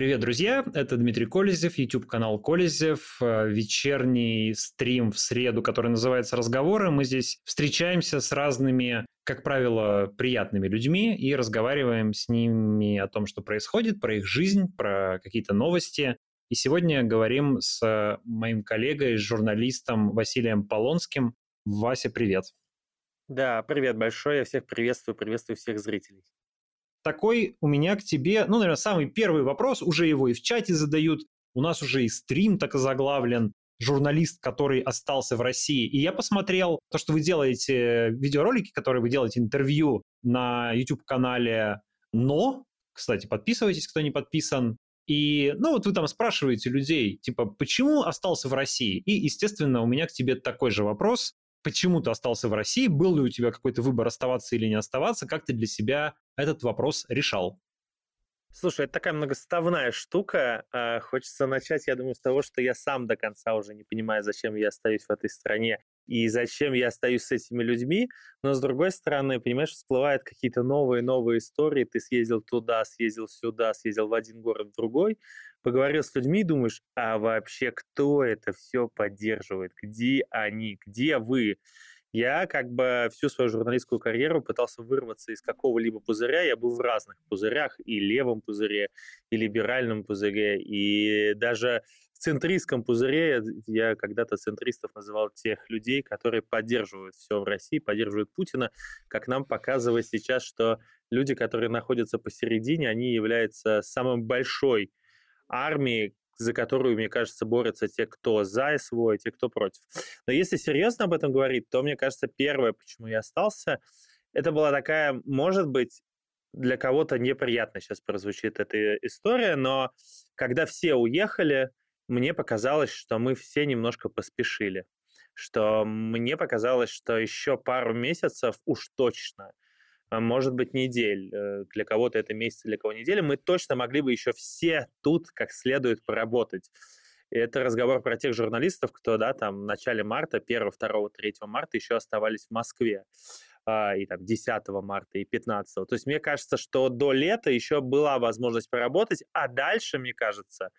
Привет, друзья! Это Дмитрий Колезев, YouTube-канал Колезев, э, вечерний стрим в среду, который называется «Разговоры». Мы здесь встречаемся с разными, как правило, приятными людьми и разговариваем с ними о том, что происходит, про их жизнь, про какие-то новости. И сегодня говорим с моим коллегой, журналистом Василием Полонским. Вася, привет! Да, привет большое, я всех приветствую, приветствую всех зрителей такой у меня к тебе, ну, наверное, самый первый вопрос, уже его и в чате задают, у нас уже и стрим так заглавлен, журналист, который остался в России. И я посмотрел то, что вы делаете видеоролики, которые вы делаете интервью на YouTube-канале «Но». Кстати, подписывайтесь, кто не подписан. И, ну, вот вы там спрашиваете людей, типа, почему остался в России? И, естественно, у меня к тебе такой же вопрос почему ты остался в России, был ли у тебя какой-то выбор оставаться или не оставаться, как ты для себя этот вопрос решал? Слушай, это такая многоставная штука. А, хочется начать, я думаю, с того, что я сам до конца уже не понимаю, зачем я остаюсь в этой стране и зачем я остаюсь с этими людьми. Но, с другой стороны, понимаешь, всплывают какие-то новые-новые истории. Ты съездил туда, съездил сюда, съездил в один город, в другой поговорил с людьми думаешь, а вообще кто это все поддерживает? Где они? Где вы? Я как бы всю свою журналистскую карьеру пытался вырваться из какого-либо пузыря. Я был в разных пузырях, и левом пузыре, и либеральном пузыре, и даже центристском пузыре я когда-то центристов называл тех людей, которые поддерживают все в России, поддерживают Путина, как нам показывает сейчас, что люди, которые находятся посередине, они являются самой большой армии, за которую, мне кажется, борются те, кто за СВО, и те, кто против. Но если серьезно об этом говорить, то, мне кажется, первое, почему я остался, это была такая, может быть, для кого-то неприятно сейчас прозвучит эта история, но когда все уехали, мне показалось, что мы все немножко поспешили. Что мне показалось, что еще пару месяцев уж точно – а, может быть, недель. Э, для кого-то это месяц, для кого недели. Мы точно могли бы еще все тут как следует поработать. И это разговор про тех журналистов, кто, да, там в начале марта, 1, 2, 3 марта еще оставались в Москве. А, и там 10 марта, и 15. То есть мне кажется, что до лета еще была возможность поработать, а дальше, мне кажется,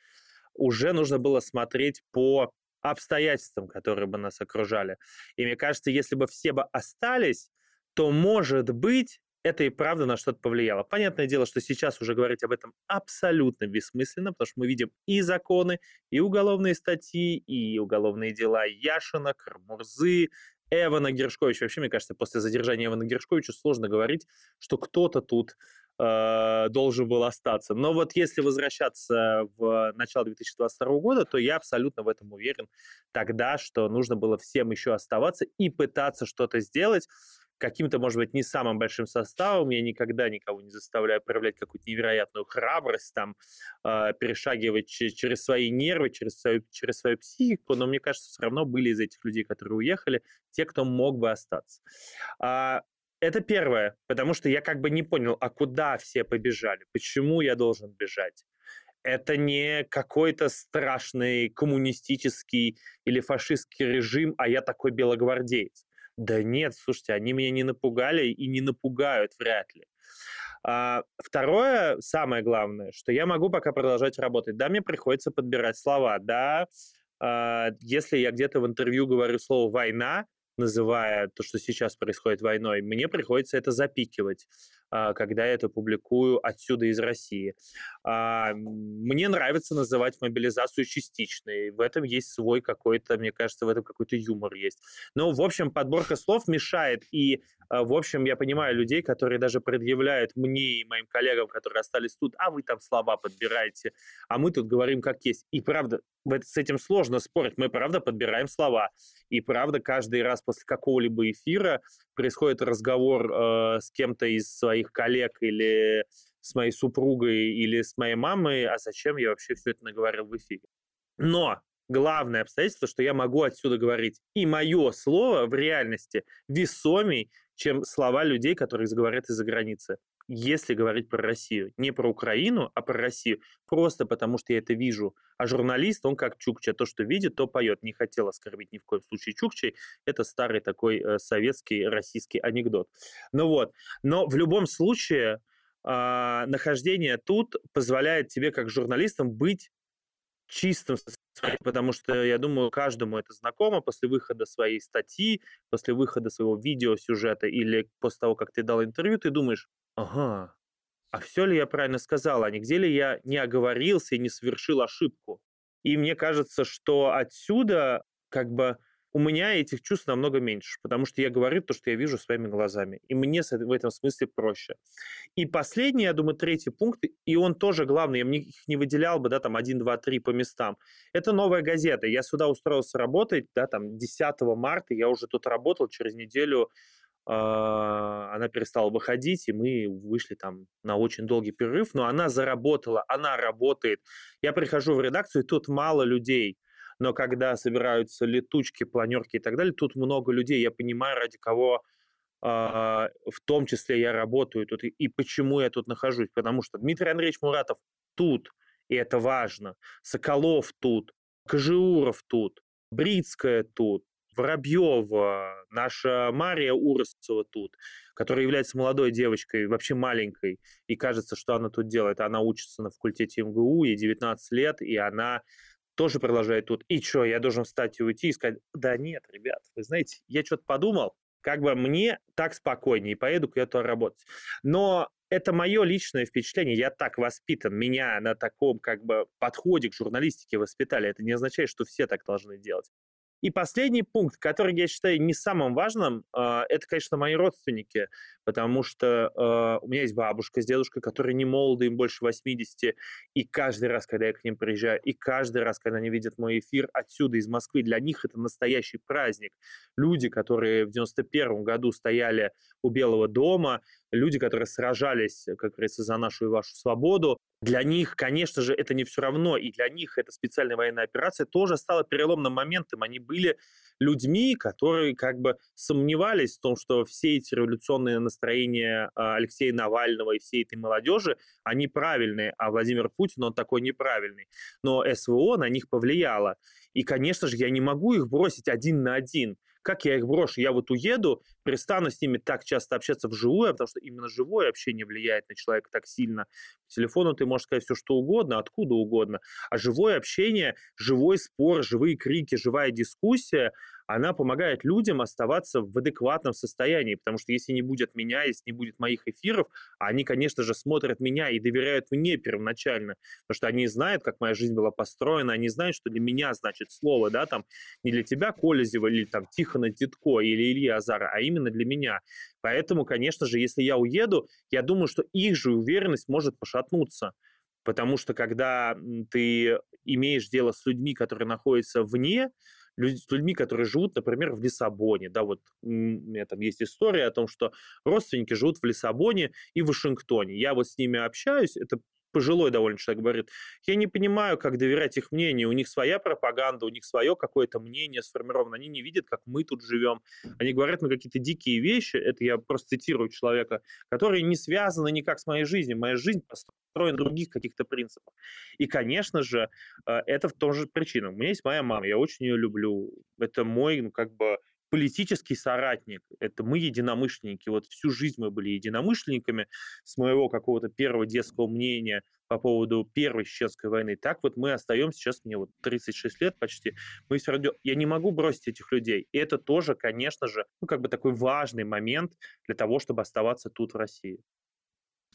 уже нужно было смотреть по обстоятельствам, которые бы нас окружали. И мне кажется, если бы все бы остались, то, может быть, это и правда на что-то повлияло. Понятное дело, что сейчас уже говорить об этом абсолютно бессмысленно, потому что мы видим и законы, и уголовные статьи, и уголовные дела Яшина, Кармурзы, Эвана Гершковича. Вообще, мне кажется, после задержания Эвана Гершковича сложно говорить, что кто-то тут э, должен был остаться. Но вот если возвращаться в начало 2022 года, то я абсолютно в этом уверен тогда, что нужно было всем еще оставаться и пытаться что-то сделать каким-то, может быть, не самым большим составом. Я никогда никого не заставляю проявлять какую-то невероятную храбрость, там, э, перешагивать через свои нервы, через свою, через свою психику, но мне кажется, все равно были из этих людей, которые уехали, те, кто мог бы остаться. А, это первое, потому что я как бы не понял, а куда все побежали, почему я должен бежать это не какой-то страшный коммунистический или фашистский режим, а я такой белогвардеец. Да нет, слушайте, они меня не напугали и не напугают вряд ли. А, второе, самое главное, что я могу пока продолжать работать. Да, мне приходится подбирать слова. Да, а, если я где-то в интервью говорю слово «война», называя то, что сейчас происходит войной, мне приходится это запикивать. А, когда я это публикую отсюда из России. А, мне нравится называть мобилизацию частичной. В этом есть свой какой-то, мне кажется, в этом какой-то юмор есть. Но, в общем, подборка слов мешает. И, а, в общем, я понимаю людей, которые даже предъявляют мне и моим коллегам, которые остались тут, а вы там слова подбираете, а мы тут говорим как есть. И правда, с этим сложно спорить. Мы, правда, подбираем слова. И, правда, каждый раз после какого-либо эфира происходит разговор э, с кем-то из своих коллег или с моей супругой или с моей мамой, а зачем я вообще все это наговорил в эфире. Но главное обстоятельство, что я могу отсюда говорить. И мое слово в реальности весомей, чем слова людей, которые заговорят из-за границы если говорить про Россию. Не про Украину, а про Россию. Просто потому, что я это вижу. А журналист, он как Чукча, то, что видит, то поет. Не хотел оскорбить ни в коем случае Чукчей. Это старый такой э, советский, российский анекдот. Ну вот. Но в любом случае, э, нахождение тут позволяет тебе, как журналистам, быть чистым, потому что, я думаю, каждому это знакомо после выхода своей статьи, после выхода своего видеосюжета или после того, как ты дал интервью, ты думаешь, ага, а все ли я правильно сказал, а нигде ли я не оговорился и не совершил ошибку? И мне кажется, что отсюда как бы у меня этих чувств намного меньше, потому что я говорю то, что я вижу своими глазами. И мне в этом смысле проще. И последний, я думаю, третий пункт, и он тоже главный, я их не выделял бы, да, там 1, 2, 3 по местам. Это новая газета. Я сюда устроился работать, да, там 10 марта, я уже тут работал, через неделю э, она перестала выходить, и мы вышли там на очень долгий перерыв, но она заработала, она работает. Я прихожу в редакцию, и тут мало людей – но когда собираются летучки, планерки и так далее, тут много людей, я понимаю, ради кого э, в том числе я работаю тут и почему я тут нахожусь, потому что Дмитрий Андреевич Муратов тут, и это важно, Соколов тут, Кожеуров тут, Брицкая тут, Воробьева, наша Мария Уросцева тут, которая является молодой девочкой, вообще маленькой, и кажется, что она тут делает. Она учится на факультете МГУ, ей 19 лет, и она тоже продолжает тут. И что, я должен встать и уйти и сказать, да нет, ребят, вы знаете, я что-то подумал, как бы мне так спокойнее, поеду я туда работать. Но это мое личное впечатление, я так воспитан, меня на таком как бы подходе к журналистике воспитали. Это не означает, что все так должны делать. И последний пункт, который я считаю не самым важным, а, это, конечно, мои родственники, потому что а, у меня есть бабушка с дедушкой, которые не молоды, им больше 80, и каждый раз, когда я к ним приезжаю, и каждый раз, когда они видят мой эфир отсюда, из Москвы, для них это настоящий праздник. Люди, которые в 91 году стояли у Белого дома, люди, которые сражались, как говорится, за нашу и вашу свободу, для них, конечно же, это не все равно, и для них эта специальная военная операция тоже стала переломным моментом. Они были людьми, которые как бы сомневались в том, что все эти революционные настроения а, Алексея Навального и всей этой молодежи, они правильные, а Владимир Путин, он такой неправильный. Но СВО на них повлияло. И, конечно же, я не могу их бросить один на один. Как я их брошу? Я вот уеду, перестану с ними так часто общаться вживую, потому что именно живое общение влияет на человека так сильно. По телефону ты можешь сказать все, что угодно, откуда угодно. А живое общение, живой спор, живые крики, живая дискуссия, она помогает людям оставаться в адекватном состоянии, потому что если не будет меня, если не будет моих эфиров, они, конечно же, смотрят меня и доверяют мне первоначально, потому что они знают, как моя жизнь была построена, они знают, что для меня значит слово, да, там, не для тебя Колезева или там Тихона Титко или Ильи Азара, а именно для меня. Поэтому, конечно же, если я уеду, я думаю, что их же уверенность может пошатнуться. Потому что когда ты имеешь дело с людьми, которые находятся вне, с людьми, которые живут, например, в Лиссабоне. Да, вот у меня там есть история о том, что родственники живут в Лиссабоне и в Вашингтоне. Я вот с ними общаюсь, это пожилой довольно человек говорит, я не понимаю, как доверять их мнению, у них своя пропаганда, у них свое какое-то мнение сформировано, они не видят, как мы тут живем, они говорят на какие-то дикие вещи, это я просто цитирую человека, которые не связаны никак с моей жизнью, моя жизнь построена на других каких-то принципах. И, конечно же, э, это в том же причина. У меня есть моя мама, я очень ее люблю, это мой, ну, как бы, политический соратник. Это мы единомышленники. Вот всю жизнь мы были единомышленниками с моего какого-то первого детского мнения по поводу Первой Чеченской войны. Так вот мы остаемся, сейчас мне вот 36 лет почти, мы все равно, я не могу бросить этих людей. И это тоже, конечно же, ну, как бы такой важный момент для того, чтобы оставаться тут в России.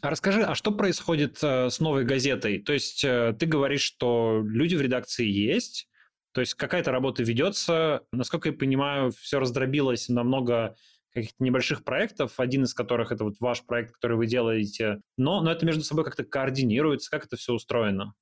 А расскажи, а что происходит э, с новой газетой? То есть э, ты говоришь, что люди в редакции есть, то есть какая-то работа ведется. Насколько я понимаю, все раздробилось на много каких-то небольших проектов, один из которых это вот ваш проект, который вы делаете, но, но это между собой как-то координируется, как это все устроено?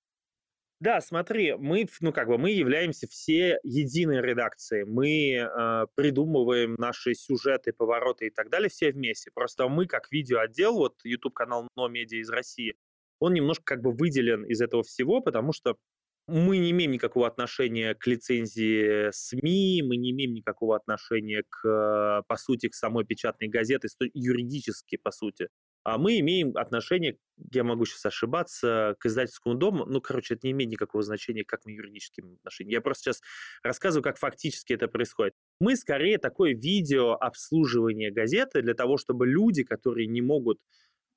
Да, смотри, мы, ну как бы, мы являемся все единой редакцией. Мы э, придумываем наши сюжеты, повороты и так далее все вместе. Просто мы, как видеоотдел, вот YouTube-канал «Но Медиа» из России, он немножко как бы выделен из этого всего, потому что мы не имеем никакого отношения к лицензии СМИ, мы не имеем никакого отношения к, по сути, к самой печатной газете, юридически, по сути. А мы имеем отношение, я могу сейчас ошибаться, к издательскому дому. Ну, короче, это не имеет никакого значения, как мы юридически отношения. Я просто сейчас рассказываю, как фактически это происходит. Мы скорее такое видео обслуживание газеты для того, чтобы люди, которые не могут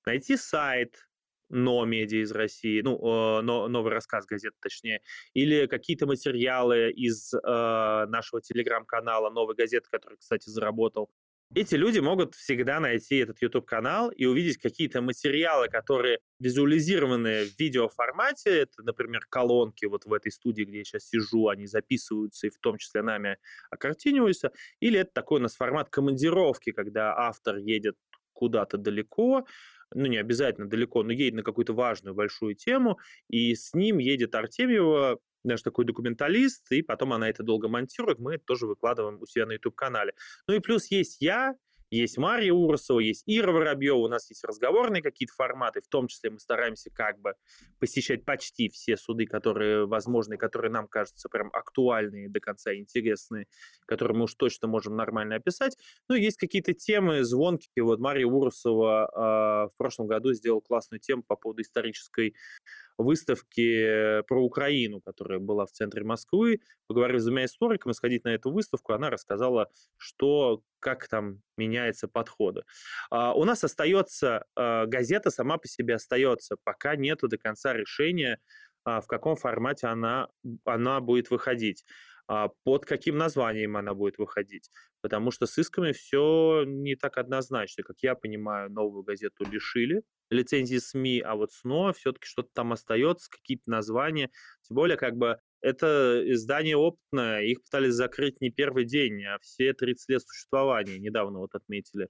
найти сайт, но медиа из России, ну, но, новый рассказ газеты, точнее, или какие-то материалы из э, нашего телеграм-канала «Новой газеты», который, кстати, заработал эти люди могут всегда найти этот YouTube-канал и увидеть какие-то материалы, которые визуализированы в видеоформате. Это, например, колонки вот в этой студии, где я сейчас сижу, они записываются и в том числе нами окартиниваются. Или это такой у нас формат командировки, когда автор едет куда-то далеко, ну, не обязательно далеко, но едет на какую-то важную большую тему, и с ним едет Артемьева, наш такой документалист, и потом она это долго монтирует, мы это тоже выкладываем у себя на YouTube-канале. Ну и плюс есть я, есть Мария Урсова, есть Ира Воробьева, у нас есть разговорные какие-то форматы, в том числе мы стараемся как бы посещать почти все суды, которые возможны, которые нам кажутся прям актуальные, до конца интересные, которые мы уж точно можем нормально описать. Ну, есть какие-то темы звонкие. Вот Мария Урсова э, в прошлом году сделала классную тему по поводу исторической выставки про Украину, которая была в центре Москвы. Поговорив с двумя историками, сходить на эту выставку, она рассказала, что, как там меняются подходы. А, у нас остается, а, газета сама по себе остается, пока нету до конца решения, а, в каком формате она, она будет выходить под каким названием она будет выходить. Потому что с исками все не так однозначно. Как я понимаю, новую газету лишили лицензии СМИ, а вот СНО все-таки что-то там остается, какие-то названия. Тем более, как бы это издание опытное, их пытались закрыть не первый день, а все 30 лет существования недавно вот отметили.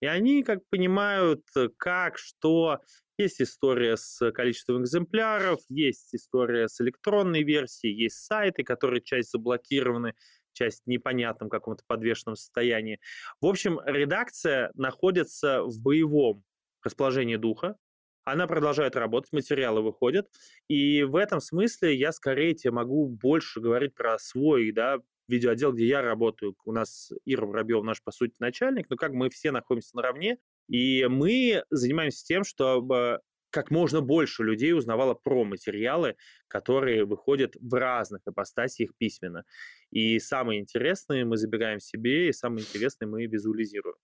И они как понимают, как, что. Есть история с количеством экземпляров, есть история с электронной версией, есть сайты, которые часть заблокированы, часть в непонятном каком-то подвешенном состоянии. В общем, редакция находится в боевом расположение духа, она продолжает работать, материалы выходят, и в этом смысле я скорее тебе могу больше говорить про свой, да, видеоотдел, где я работаю. У нас Ира Воробьев наш, по сути, начальник, но как мы все находимся наравне, и мы занимаемся тем, чтобы как можно больше людей узнавало про материалы, которые выходят в разных ипостасиях письменно. И самые интересные мы забираем себе, и самые интересные мы визуализируем.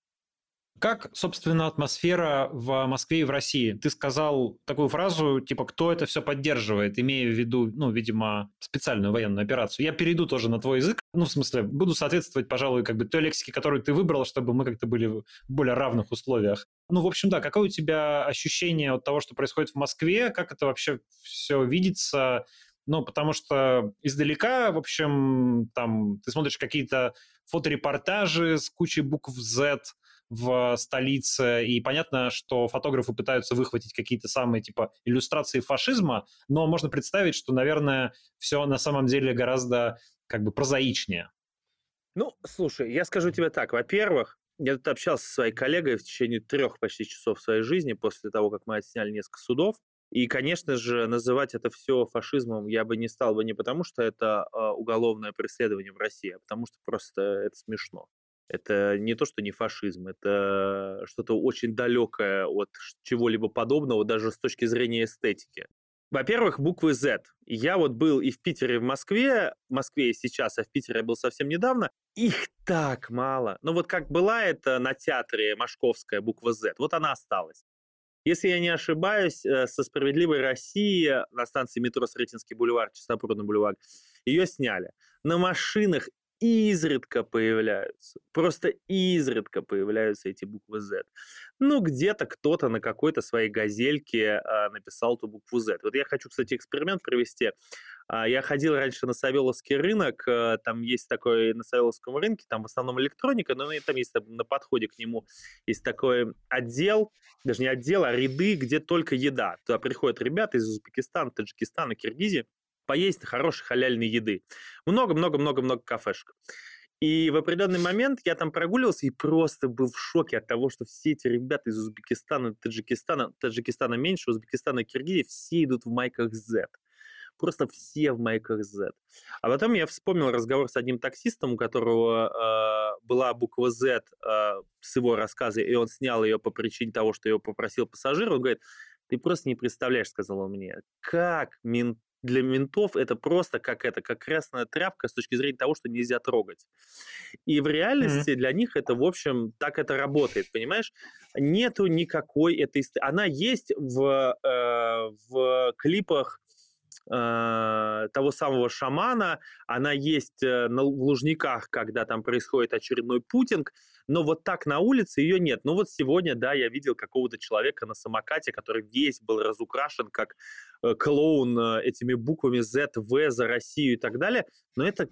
Как, собственно, атмосфера в Москве и в России? Ты сказал такую фразу, типа, кто это все поддерживает, имея в виду, ну, видимо, специальную военную операцию. Я перейду тоже на твой язык, ну, в смысле, буду соответствовать, пожалуй, как бы той лексике, которую ты выбрал, чтобы мы как-то были в более равных условиях. Ну, в общем, да, какое у тебя ощущение от того, что происходит в Москве, как это вообще все видится, ну, потому что издалека, в общем, там ты смотришь какие-то фоторепортажи с кучей букв Z, в столице, и понятно, что фотографы пытаются выхватить какие-то самые, типа, иллюстрации фашизма, но можно представить, что, наверное, все на самом деле гораздо, как бы, прозаичнее. Ну, слушай, я скажу тебе так. Во-первых, я тут общался со своей коллегой в течение трех почти часов своей жизни после того, как мы отсняли несколько судов. И, конечно же, называть это все фашизмом я бы не стал бы не потому, что это э, уголовное преследование в России, а потому что просто это смешно. Это не то, что не фашизм, это что-то очень далекое от чего-либо подобного, даже с точки зрения эстетики. Во-первых, буквы Z. Я вот был и в Питере, и в Москве, в Москве и сейчас, а в Питере я был совсем недавно. Их так мало. Ну вот как была это на театре Машковская буква Z, вот она осталась. Если я не ошибаюсь, э, со «Справедливой России» на станции метро Сретенский бульвар, Чистопрудный бульвар, ее сняли. На машинах изредка появляются, просто изредка появляются эти буквы Z. Ну, где-то кто-то на какой-то своей газельке а, написал эту букву Z. Вот я хочу, кстати, эксперимент провести. А, я ходил раньше на Савеловский рынок, а, там есть такой на Савеловском рынке, там в основном электроника, но там есть там, на подходе к нему есть такой отдел, даже не отдел, а ряды, где только еда. Туда приходят ребята из Узбекистана, Таджикистана, Киргизии, поесть хорошей халяльной еды. Много-много-много-много кафешек. И в определенный момент я там прогуливался и просто был в шоке от того, что все эти ребята из Узбекистана, Таджикистана, Таджикистана меньше, Узбекистана Киргизии, все идут в майках Z. Просто все в майках Z. А потом я вспомнил разговор с одним таксистом, у которого э, была буква Z э, с его рассказа, и он снял ее по причине того, что его попросил пассажир. Он говорит, ты просто не представляешь, сказал он мне, как менты для ментов это просто как это, как красная тряпка с точки зрения того, что нельзя трогать. И в реальности mm-hmm. для них это, в общем, так это работает, понимаешь? Нету никакой этой... Она есть в, э, в клипах э, того самого шамана, она есть э, на, в Лужниках, когда там происходит очередной путинг, но вот так на улице ее нет. Ну вот сегодня, да, я видел какого-то человека на самокате, который весь был разукрашен как э, клоун э, этими буквами Z, V за Россию и так далее, но это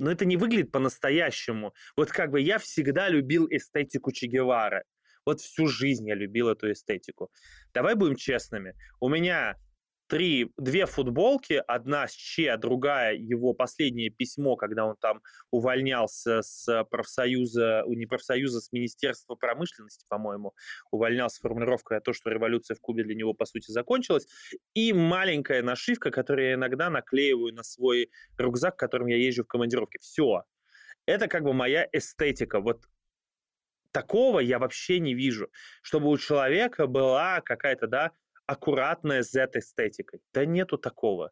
но это не выглядит по-настоящему. Вот как бы я всегда любил эстетику Че Гевары. Вот всю жизнь я любил эту эстетику. Давай будем честными. У меня три, две футболки, одна с Че, другая его последнее письмо, когда он там увольнялся с профсоюза, не профсоюза, с Министерства промышленности, по-моему, увольнялся формулировкой о том, что революция в Кубе для него, по сути, закончилась, и маленькая нашивка, которую я иногда наклеиваю на свой рюкзак, которым я езжу в командировке. Все. Это как бы моя эстетика. Вот такого я вообще не вижу, чтобы у человека была какая-то, да, аккуратная Z-эстетикой. Да нету такого.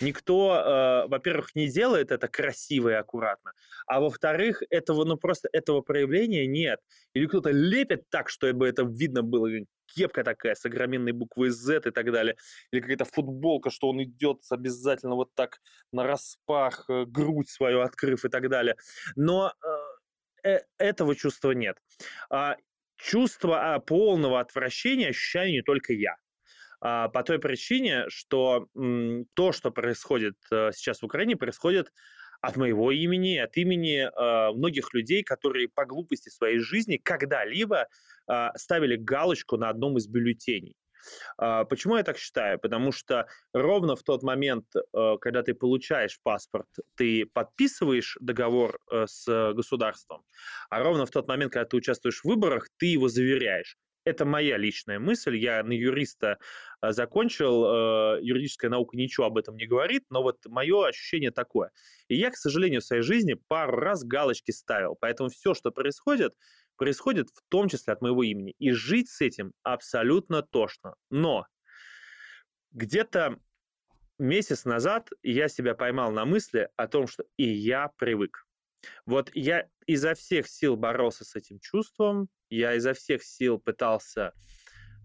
Никто, э, во-первых, не делает это красиво и аккуратно, а во-вторых, этого, ну просто этого проявления нет. Или кто-то лепит так, чтобы это видно было, кепка такая с огроменной буквой Z и так далее, или какая-то футболка, что он идет обязательно вот так на распах, э, грудь свою открыв и так далее. Но э, э, этого чувства нет. А, чувство а, полного отвращения ощущаю не только я по той причине, что то, что происходит а, сейчас в Украине, происходит от моего имени, от имени э, многих людей, которые по глупости своей жизни когда-либо э, ставили галочку на одном из бюллетеней. Э, почему я так считаю? Потому что ровно в тот момент, э, когда ты получаешь паспорт, ты подписываешь договор э, с государством, а ровно в тот момент, когда ты участвуешь в выборах, ты его заверяешь. Это моя личная мысль. Я на юриста а, закончил. Э, юридическая наука ничего об этом не говорит, но вот мое ощущение такое. И я, к сожалению, в своей жизни пару раз галочки ставил. Поэтому все, что происходит, происходит в том числе от моего имени. И жить с этим абсолютно тошно. Но где-то месяц назад я себя поймал на мысли о том, что и я привык. Вот я изо всех сил боролся с этим чувством, я изо всех сил пытался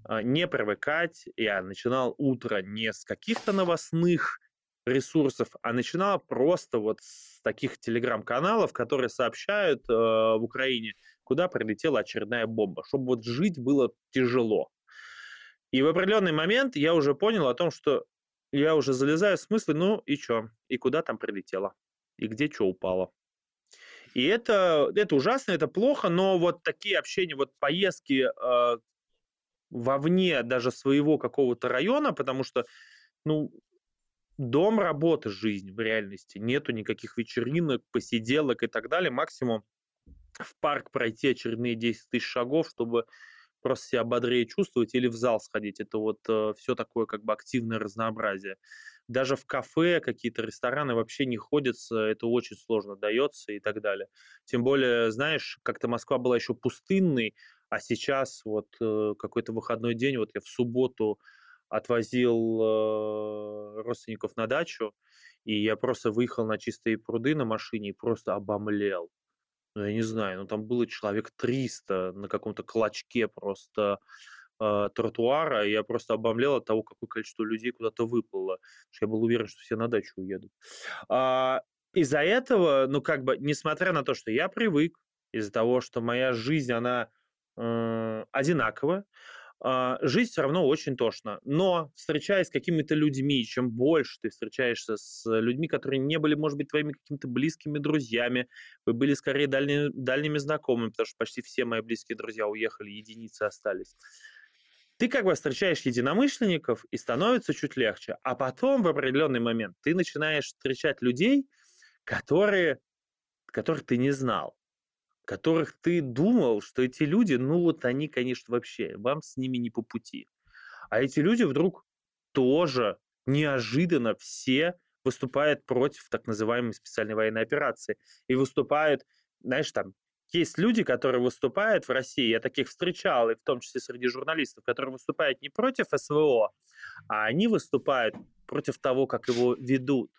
а, не привыкать, я начинал утро не с каких-то новостных ресурсов, а начинал просто вот с таких телеграм-каналов, которые сообщают э, в Украине, куда прилетела очередная бомба, чтобы вот жить было тяжело. И в определенный момент я уже понял о том, что я уже залезаю в смыслы, ну и что, и куда там прилетело, и где что упало. И это, это ужасно, это плохо, но вот такие общения, вот поездки э, вовне даже своего какого-то района, потому что, ну, дом, работа, жизнь в реальности. Нету никаких вечеринок, посиделок и так далее. Максимум в парк пройти очередные 10 тысяч шагов, чтобы просто себя бодрее чувствовать или в зал сходить. Это вот э, все такое как бы активное разнообразие даже в кафе, какие-то рестораны вообще не ходятся, это очень сложно дается и так далее. Тем более, знаешь, как-то Москва была еще пустынной, а сейчас вот э, какой-то выходной день, вот я в субботу отвозил э, родственников на дачу, и я просто выехал на чистые пруды на машине и просто обомлел. Ну, я не знаю, ну там было человек 300 на каком-то клочке просто э, тротуара, я просто обомлел от того, какое количество людей куда-то выплыло. что я был уверен, что все на дачу уедут. А, из-за этого, ну, как бы, несмотря на то, что я привык, из-за того, что моя жизнь, она э, одинаковая, Uh, жизнь все равно очень тошна. Но встречаясь с какими-то людьми, чем больше ты встречаешься с людьми, которые не были, может быть, твоими какими-то близкими друзьями, вы были скорее дальними, дальними знакомыми, потому что почти все мои близкие друзья уехали, единицы остались ты как бы встречаешь единомышленников, и становится чуть легче. А потом в определенный момент ты начинаешь встречать людей, которые, которых ты не знал, которых ты думал, что эти люди, ну вот они, конечно, вообще, вам с ними не по пути. А эти люди вдруг тоже неожиданно все выступают против так называемой специальной военной операции. И выступают, знаешь, там, есть люди, которые выступают в России, я таких встречал, и в том числе среди журналистов, которые выступают не против СВО, а они выступают против того, как его ведут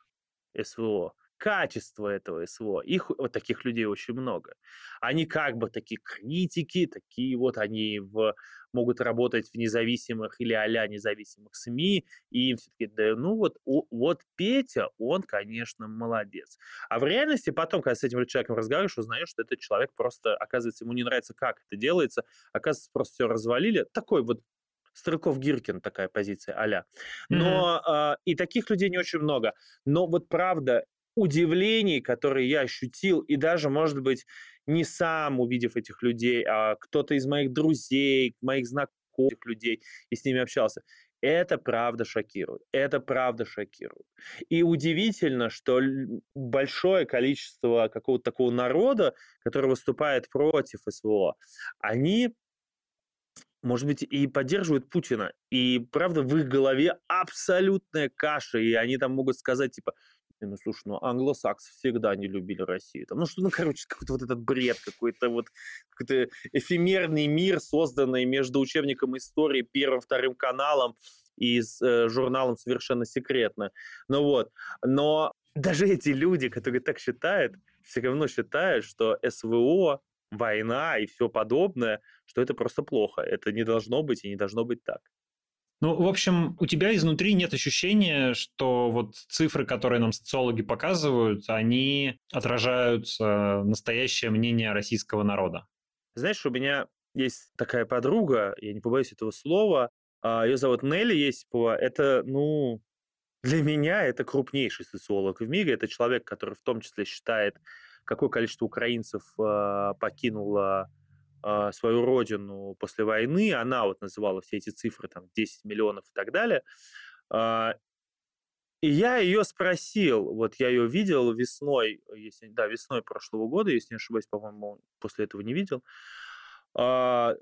СВО качество этого СВО. Их вот таких людей очень много. Они как бы такие критики, такие вот они в, могут работать в независимых или а независимых СМИ, и им все-таки, да ну вот, о, вот Петя, он, конечно, молодец. А в реальности потом, когда с этим человеком разговариваешь, узнаешь, что этот человек просто, оказывается, ему не нравится, как это делается, оказывается, просто все развалили. Такой вот Стрелков Гиркин такая позиция, аля. Но mm-hmm. э, и таких людей не очень много. Но вот правда, удивлений, которые я ощутил, и даже, может быть, не сам увидев этих людей, а кто-то из моих друзей, моих знакомых людей, и с ними общался. Это правда шокирует. Это правда шокирует. И удивительно, что большое количество какого-то такого народа, который выступает против СВО, они может быть, и поддерживают Путина. И, правда, в их голове абсолютная каша, и они там могут сказать, типа, ну, слушай, ну, англосаксы всегда не любили Россию. Там, ну, что, ну, короче, какой-то вот этот бред, какой-то вот какой-то эфемерный мир, созданный между учебником истории, первым, вторым каналом и с э, журналом «Совершенно секретно». Ну вот, но даже эти люди, которые так считают, все равно считают, что СВО, война и все подобное, что это просто плохо. Это не должно быть и не должно быть так. Ну, в общем, у тебя изнутри нет ощущения, что вот цифры, которые нам социологи показывают, они отражают э, настоящее мнение российского народа. Знаешь, у меня есть такая подруга, я не побоюсь этого слова, а, ее зовут Нелли Есипова. Это, ну, для меня это крупнейший социолог в мире. Это человек, который в том числе считает, какое количество украинцев а, покинуло свою родину после войны, она вот называла все эти цифры, там, 10 миллионов и так далее. А, и я ее спросил, вот я ее видел весной, если, да, весной прошлого года, если не ошибаюсь, по-моему, после этого не видел, а,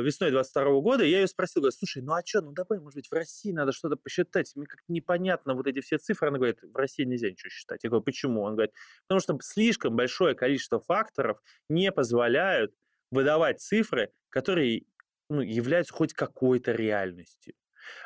весной 22 года, я ее спросил, говорю, слушай, ну а что, ну давай, может быть, в России надо что-то посчитать, мне как-то непонятно вот эти все цифры. Она говорит, в России нельзя ничего считать. Я говорю, почему? Он говорит, потому что слишком большое количество факторов не позволяют выдавать цифры, которые ну, являются хоть какой-то реальностью.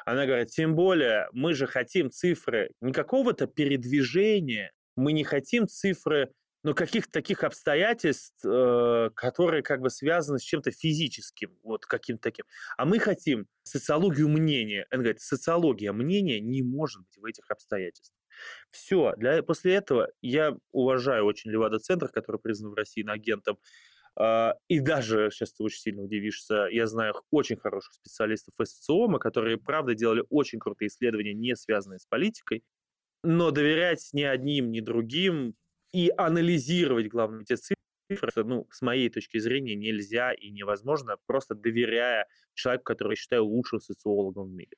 Она говорит, тем более мы же хотим цифры не какого-то передвижения, мы не хотим цифры ну, каких-то таких обстоятельств, э, которые как бы связаны с чем-то физическим, вот каким-то таким. А мы хотим социологию мнения. Она говорит, социология мнения не может быть в этих обстоятельствах. Все. Для, после этого я уважаю очень Левада-центр, который признан в России агентом и даже, сейчас ты очень сильно удивишься, я знаю очень хороших специалистов СЦИОМа, которые, правда, делали очень крутые исследования, не связанные с политикой, но доверять ни одним, ни другим и анализировать, главное, эти цифры, ну, с моей точки зрения, нельзя и невозможно, просто доверяя человеку, который я считаю лучшим социологом в мире.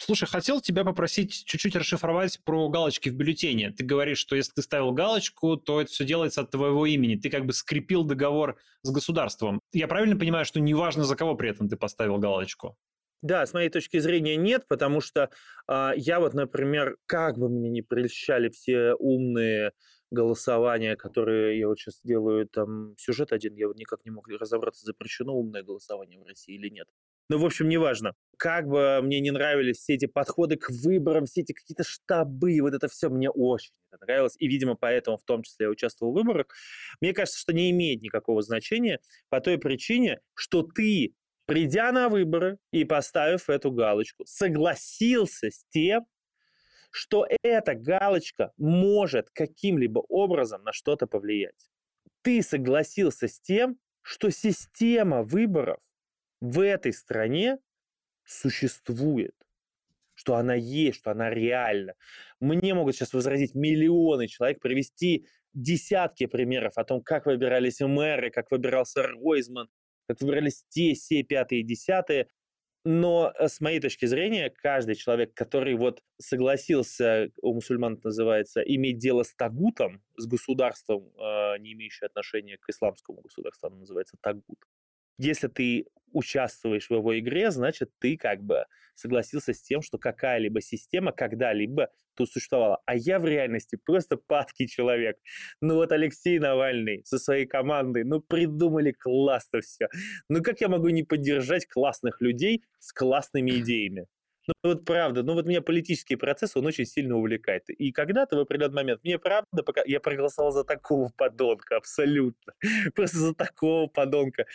Слушай, хотел тебя попросить чуть-чуть расшифровать про галочки в бюллетене. Ты говоришь, что если ты ставил галочку, то это все делается от твоего имени. Ты как бы скрепил договор с государством. Я правильно понимаю, что неважно, за кого при этом ты поставил галочку? Да, с моей точки зрения нет, потому что э, я вот, например, как бы мне не прельщали все умные голосования, которые я вот сейчас делаю, там сюжет один, я вот никак не мог разобраться, запрещено умное голосование в России или нет. Ну, в общем, неважно. Как бы мне не нравились все эти подходы к выборам, все эти какие-то штабы, вот это все мне очень это нравилось. И, видимо, поэтому в том числе я участвовал в выборах. Мне кажется, что не имеет никакого значения по той причине, что ты, придя на выборы и поставив эту галочку, согласился с тем, что эта галочка может каким-либо образом на что-то повлиять. Ты согласился с тем, что система выборов в этой стране существует, что она есть, что она реальна. Мне могут сейчас возразить миллионы человек, привести десятки примеров о том, как выбирались мэры, как выбирался Ройзман, как выбирались те, все, пятые, десятые. Но э, с моей точки зрения, каждый человек, который вот согласился, у мусульман это называется, иметь дело с тагутом, с государством, э, не имеющим отношения к исламскому государству, оно называется тагут, если ты участвуешь в его игре, значит, ты как бы согласился с тем, что какая-либо система когда-либо тут существовала. А я в реальности просто падкий человек. Ну вот Алексей Навальный со своей командой, ну придумали классно все. Ну как я могу не поддержать классных людей с классными идеями? Ну, вот правда, ну вот меня политический процесс, он очень сильно увлекает. И когда-то в определенный момент, мне правда, пока я проголосовал за такого подонка, абсолютно. Просто за такого подонка.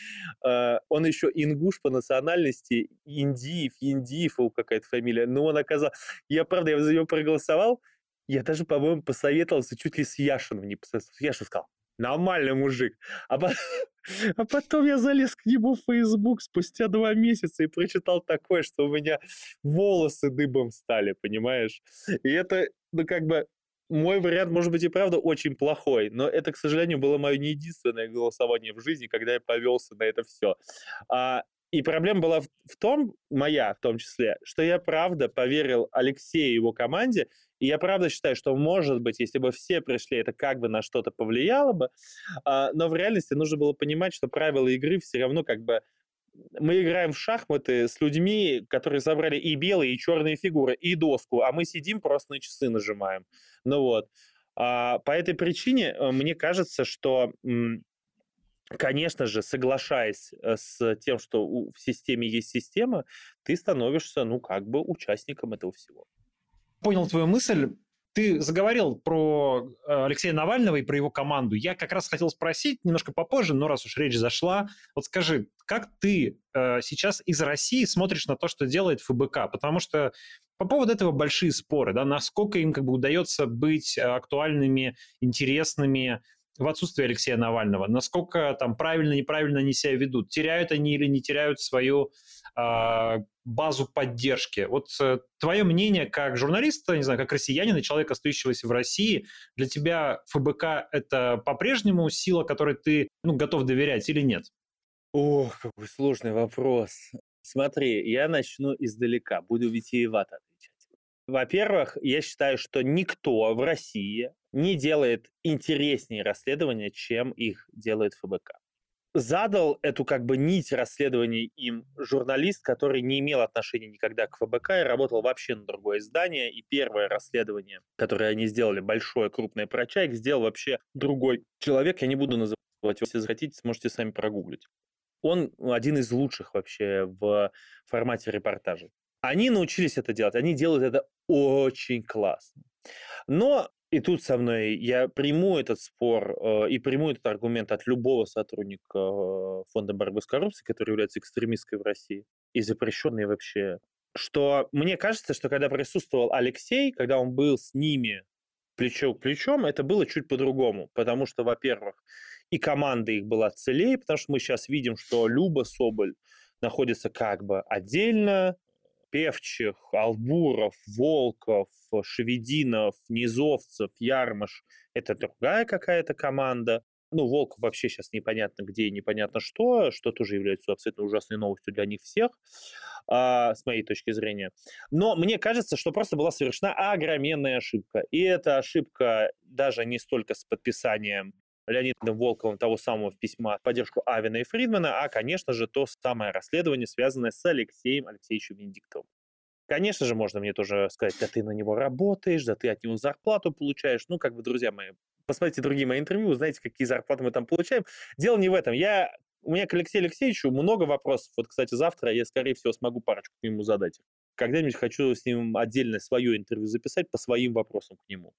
Uh, он еще ингуш по национальности, Индиев, Индиев какая-то фамилия. Но он оказался... Я, правда, я за него проголосовал, я даже, по-моему, посоветовался чуть ли с Яшином не посоветовался. Яшин сказал, нормальный мужик. А потом, а потом я залез к нему в Facebook спустя два месяца и прочитал такое, что у меня волосы дыбом стали, понимаешь? И это, ну, как бы, мой вариант, может быть, и правда очень плохой, но это, к сожалению, было мое не единственное голосование в жизни, когда я повелся на это все. А, и проблема была в, в том, моя в том числе, что я правда поверил Алексею и его команде, и я правда считаю, что, может быть, если бы все пришли, это как бы на что-то повлияло бы, а, но в реальности нужно было понимать, что правила игры все равно как бы мы играем в шахматы с людьми, которые забрали и белые, и черные фигуры, и доску, а мы сидим просто на часы нажимаем. Ну вот. А, по этой причине э, мне кажется, что конечно же, соглашаясь э, с тем, что в системе есть система, ты становишься, ну, как бы участником этого всего понял твою мысль. Ты заговорил про э, Алексея Навального и про его команду. Я как раз хотел спросить немножко попозже, но раз уж речь зашла, вот скажи, как ты э, сейчас из России смотришь на то, что делает ФБК? Потому что по поводу этого большие споры, да, насколько им как бы удается быть актуальными, интересными в отсутствие Алексея Навального, насколько там правильно, неправильно они себя ведут, теряют они или не теряют свою э, базу поддержки. Вот э, твое мнение как журналиста, не знаю, как россиянина, человека, остающегося в России, для тебя ФБК это по-прежнему сила, которой ты ну, готов доверять или нет? Ох, какой сложный вопрос. Смотри, я начну издалека, буду витиевато. Во-первых, я считаю, что никто в России не делает интереснее расследования, чем их делает ФБК задал эту как бы нить расследований им журналист, который не имел отношения никогда к ФБК и работал вообще на другое издание. И первое расследование, которое они сделали, большое, крупное про Чайк, сделал вообще другой человек. Я не буду называть его, если захотите, сможете сами прогуглить. Он один из лучших вообще в формате репортажей. Они научились это делать, они делают это очень классно. Но и тут со мной я приму этот спор э, и приму этот аргумент от любого сотрудника э, Фонда борьбы с коррупцией, который является экстремистской в России и запрещенной вообще, что мне кажется, что когда присутствовал Алексей, когда он был с ними плечо к плечом, это было чуть по-другому, потому что, во-первых, и команда их была целее, потому что мы сейчас видим, что Люба Соболь находится как бы отдельно, Певчих, Албуров, Волков, Шевединов, Низовцев, Ярмаш – это другая какая-то команда. Ну, Волков вообще сейчас непонятно где и непонятно что, что тоже является абсолютно ужасной новостью для них всех, а, с моей точки зрения. Но мне кажется, что просто была совершена огроменная ошибка. И эта ошибка даже не столько с подписанием Леонидом Волковым того самого письма в поддержку Авина и Фридмана, а, конечно же, то самое расследование, связанное с Алексеем Алексеевичем Венедиктовым. Конечно же, можно мне тоже сказать, да ты на него работаешь, да ты от него зарплату получаешь. Ну, как бы, друзья мои, посмотрите другие мои интервью, узнаете, какие зарплаты мы там получаем. Дело не в этом. Я, у меня к Алексею Алексеевичу много вопросов. Вот, кстати, завтра я, скорее всего, смогу парочку к нему задать. Когда-нибудь хочу с ним отдельно свое интервью записать по своим вопросам к нему.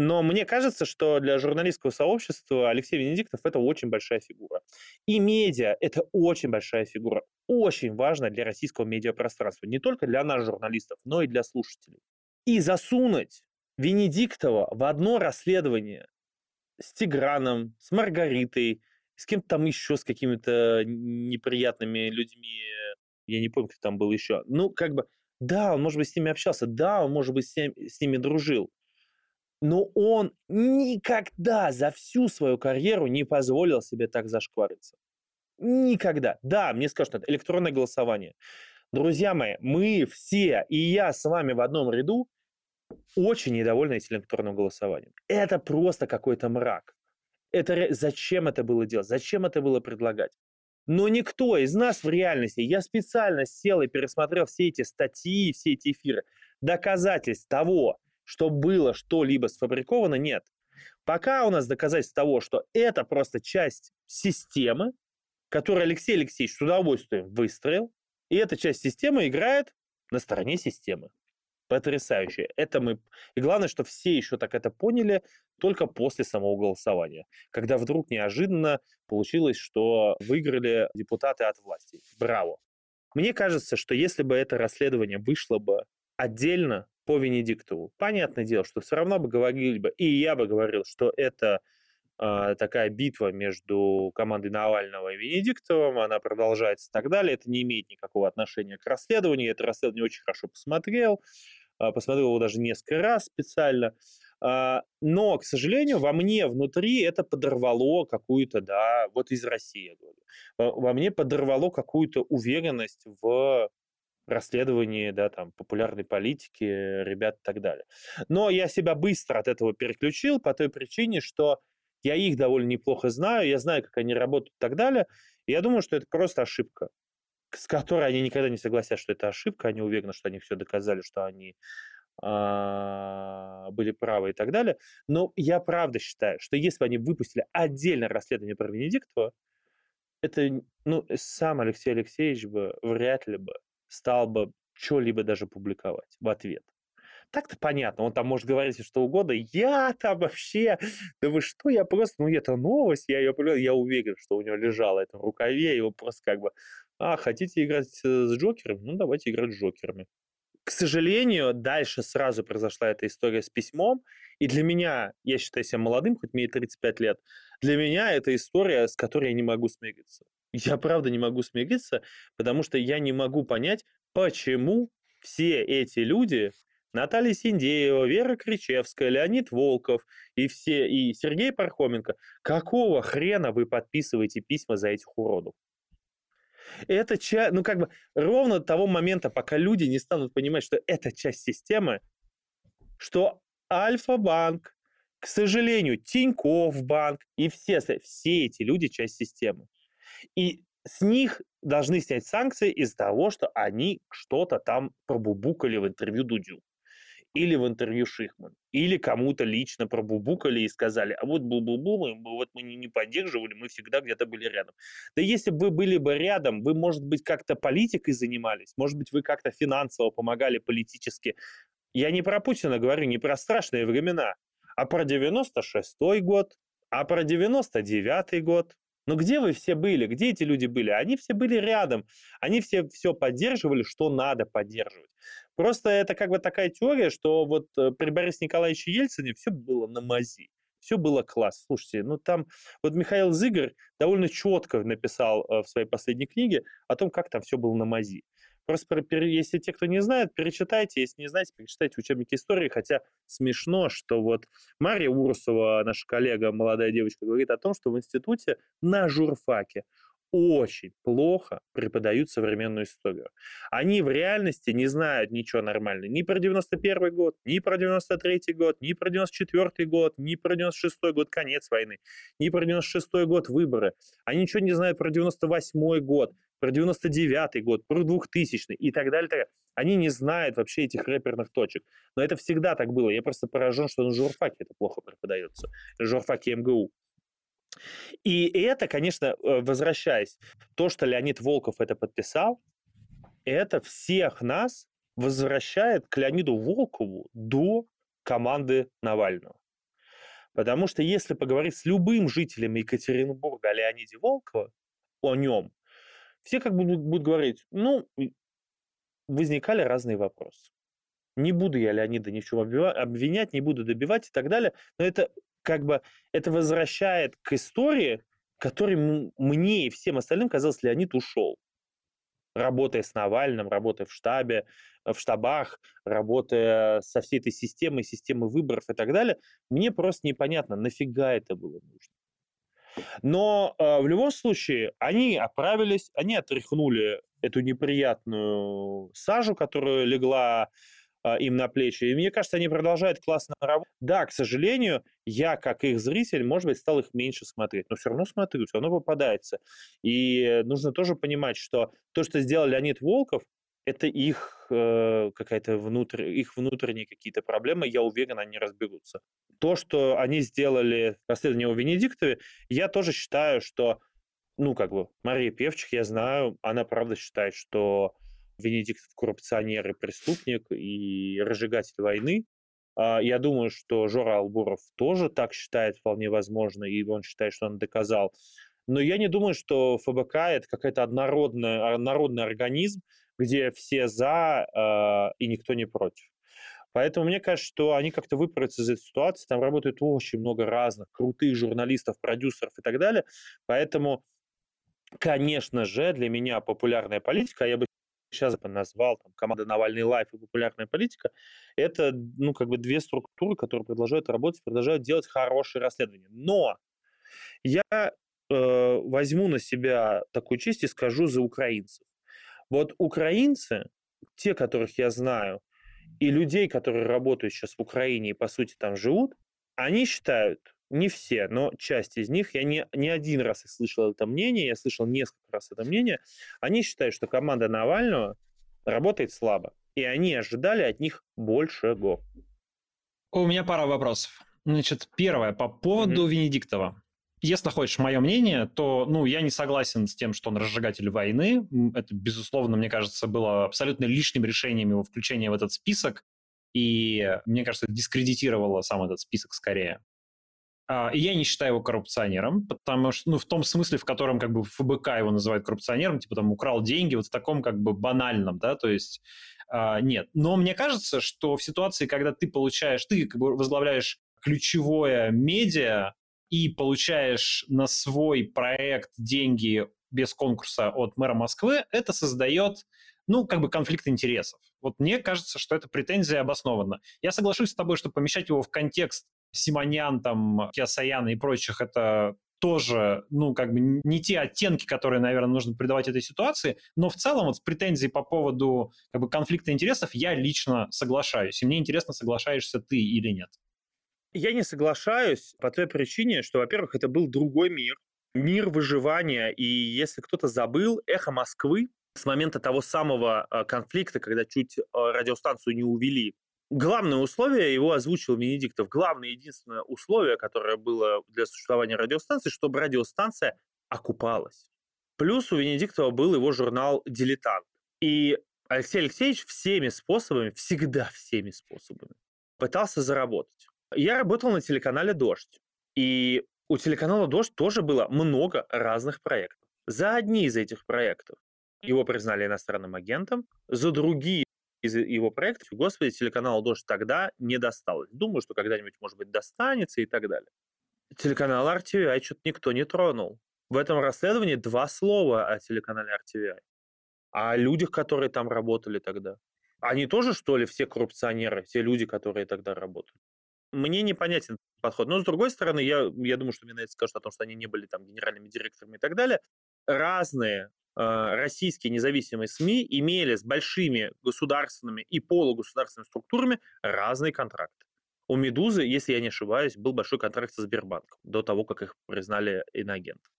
Но мне кажется, что для журналистского сообщества Алексей Венедиктов – это очень большая фигура. И медиа – это очень большая фигура. Очень важно для российского медиапространства. Не только для нас, журналистов, но и для слушателей. И засунуть Венедиктова в одно расследование с Тиграном, с Маргаритой, с кем-то там еще, с какими-то неприятными людьми, я не помню, кто там был еще. Ну, как бы, да, он, может быть, с ними общался, да, он, может быть, с ними, с ними дружил, но он никогда за всю свою карьеру не позволил себе так зашквариться. Никогда. Да, мне скажут, это электронное голосование. Друзья мои, мы все, и я с вами в одном ряду, очень недовольны этим электронным голосованием. Это просто какой-то мрак. Это зачем это было делать? Зачем это было предлагать? Но никто из нас в реальности, я специально сел и пересмотрел все эти статьи, все эти эфиры, доказательств того, что было что-либо сфабриковано, нет. Пока у нас доказательств того, что это просто часть системы, которую Алексей Алексеевич с удовольствием выстроил, и эта часть системы играет на стороне системы. Потрясающе. Это мы... И главное, что все еще так это поняли только после самого голосования, когда вдруг неожиданно получилось, что выиграли депутаты от власти. Браво. Мне кажется, что если бы это расследование вышло бы отдельно по Венедиктову, понятное дело, что все равно бы говорили бы, и я бы говорил, что это э, такая битва между командой Навального и Венедиктовым, она продолжается и так далее. Это не имеет никакого отношения к расследованию. Это расследование очень хорошо посмотрел. А, посмотрел его даже несколько раз специально. А, но, к сожалению, во мне внутри это подорвало какую-то, да, вот из России, я говорю, во мне подорвало какую-то уверенность в расследовании, да, там, популярной политики, ребят и так далее. Но я себя быстро от этого переключил по той причине, что я их довольно неплохо знаю, я знаю, как они работают и так далее. И я думаю, что это просто ошибка с которой они никогда не согласятся, что это ошибка, они уверены, что они все доказали, что они а, были правы и так далее. Но я правда считаю, что если бы они выпустили отдельное расследование про Венедиктова, это, ну, сам Алексей Алексеевич бы вряд ли бы стал бы что-либо даже публиковать в ответ. Так-то понятно, он там может говорить что угодно. Я там вообще, да вы что, я просто, ну это новость, я ее, я уверен, что у него лежало это в рукаве, его просто как бы а, хотите играть э, с Джокером? Ну, давайте играть с Джокерами. К сожалению, дальше сразу произошла эта история с письмом, и для меня, я считаю себя молодым, хоть мне и 35 лет, для меня это история, с которой я не могу смириться. Я правда не могу смириться, потому что я не могу понять, почему все эти люди, Наталья Синдеева, Вера Кричевская, Леонид Волков и все, и Сергей Пархоменко, какого хрена вы подписываете письма за этих уродов? Это часть, ну как бы ровно до того момента, пока люди не станут понимать, что это часть системы, что Альфа-банк, к сожалению, Тиньков банк и все, все эти люди часть системы. И с них должны снять санкции из-за того, что они что-то там пробубукали в интервью Дудю или в интервью Шихман, или кому-то лично пробубукали и сказали, а вот бу-бу-бу, мы, вот мы не поддерживали, мы всегда где-то были рядом. Да если бы вы были бы рядом, вы, может быть, как-то политикой занимались, может быть, вы как-то финансово помогали политически. Я не про Путина говорю, не про страшные времена, а про 96-й год, а про 99-й год, но где вы все были? Где эти люди были? Они все были рядом. Они все все поддерживали, что надо поддерживать. Просто это как бы такая теория, что вот э, при Борисе Николаевиче Ельцине все было на мази. Все было класс. Слушайте, ну там вот Михаил Зыгорь довольно четко написал э, в своей последней книге о том, как там все было на мази. Просто, если те, кто не знает, перечитайте. Если не знаете, перечитайте учебники истории. Хотя смешно, что вот Мария Урсова, наша коллега, молодая девочка, говорит о том, что в институте на журфаке очень плохо преподают современную историю. Они в реальности не знают ничего нормального. Ни про 91 год, ни про 93 год, ни про 94 год, ни про 96 год, конец войны, ни про 96 год выборы. Они ничего не знают про 98 год про 99 год, про 2000 и так далее, так. Они не знают вообще этих рэперных точек. Но это всегда так было. Я просто поражен, что на журфаке это плохо преподается. Журфаке МГУ. И это, конечно, э, возвращаясь, то, что Леонид Волков это подписал, это всех нас возвращает к Леониду Волкову до команды Навального. Потому что если поговорить с любым жителем Екатеринбурга о Леониде Волкова, о нем, все как бы будут говорить, ну, возникали разные вопросы. Не буду я Леонида ни в чем обвинять, не буду добивать и так далее, но это как бы, это возвращает к истории, которой мне и всем остальным казалось, Леонид ушел. Работая с Навальным, работая в штабе, в штабах, работая со всей этой системой, системой выборов и так далее, мне просто непонятно, нафига это было нужно. Но э, в любом случае они оправились, они отряхнули эту неприятную сажу, которая легла э, им на плечи. И мне кажется, они продолжают классно работать. Да, к сожалению, я, как их зритель, может быть, стал их меньше смотреть, но все равно смотрю, все равно попадается. И нужно тоже понимать, что то, что сделал Леонид Волков, это их э, какая-то внутрь, их внутренние какие-то проблемы, я уверен, они разберутся. То, что они сделали расследование о Венедиктове, я тоже считаю, что, ну, как бы, Мария Певчих, я знаю, она правда считает, что Венедиктов коррупционер и преступник и разжигатель войны. А, я думаю, что Жора Албуров тоже так считает вполне возможно, и он считает, что он доказал. Но я не думаю, что ФБК это какой-то однородный, однородный организм, где все за э, и никто не против. Поэтому мне кажется, что они как-то выпрутся из этой ситуации. Там работает очень много разных крутых журналистов, продюсеров и так далее. Поэтому, конечно же, для меня популярная политика, я бы сейчас бы назвал там, команда Навальный Live и популярная политика, это, ну, как бы две структуры, которые продолжают работать, продолжают делать хорошие расследования. Но я э, возьму на себя такую честь и скажу за украинцев. Вот украинцы, те, которых я знаю, и людей, которые работают сейчас в Украине и, по сути, там живут, они считают, не все, но часть из них, я не, не один раз их слышал это мнение, я слышал несколько раз это мнение, они считают, что команда Навального работает слабо, и они ожидали от них большего. У меня пара вопросов. Значит, первое, по поводу mm-hmm. Венедиктова. Если хочешь мое мнение, то ну, я не согласен с тем, что он разжигатель войны. Это, безусловно, мне кажется, было абсолютно лишним решением его включения в этот список. И, мне кажется, дискредитировало сам этот список скорее. А, и я не считаю его коррупционером, потому что, ну, в том смысле, в котором как бы ФБК его называют коррупционером, типа там украл деньги, вот в таком как бы банальном, да, то есть а, нет. Но мне кажется, что в ситуации, когда ты получаешь, ты как бы возглавляешь ключевое медиа и получаешь на свой проект деньги без конкурса от мэра Москвы, это создает ну, как бы конфликт интересов. Вот мне кажется, что эта претензия обоснована. Я соглашусь с тобой, что помещать его в контекст Симонян, там, Киасаяна и прочих, это тоже, ну, как бы не те оттенки, которые, наверное, нужно придавать этой ситуации, но в целом вот с претензией по поводу как бы, конфликта интересов я лично соглашаюсь. И мне интересно, соглашаешься ты или нет. Я не соглашаюсь по той причине, что, во-первых, это был другой мир, мир выживания, и если кто-то забыл, «Эхо Москвы» с момента того самого а, конфликта, когда чуть а, радиостанцию не увели Главное условие его озвучил Венедиктов. Главное единственное условие, которое было для существования радиостанции, чтобы радиостанция окупалась. Плюс у Венедиктова был его журнал «Дилетант». И Алексей Алексеевич всеми способами, всегда всеми способами пытался заработать. Я работал на телеканале «Дождь». И у телеканала «Дождь» тоже было много разных проектов. За одни из этих проектов его признали иностранным агентом, за другие из его проектов, господи, телеканал «Дождь» тогда не досталось. Думаю, что когда-нибудь, может быть, достанется и так далее. Телеканал RTVI что-то никто не тронул. В этом расследовании два слова о телеканале RTVI. О людях, которые там работали тогда. Они тоже, что ли, все коррупционеры, все люди, которые тогда работали? Мне непонятен подход. Но, с другой стороны, я, я думаю, что это скажут о том, что они не были там генеральными директорами и так далее. Разные Э, российские независимые СМИ имели с большими государственными и полугосударственными структурами разные контракты. У «Медузы», если я не ошибаюсь, был большой контракт со Сбербанком до того, как их признали иноагентом.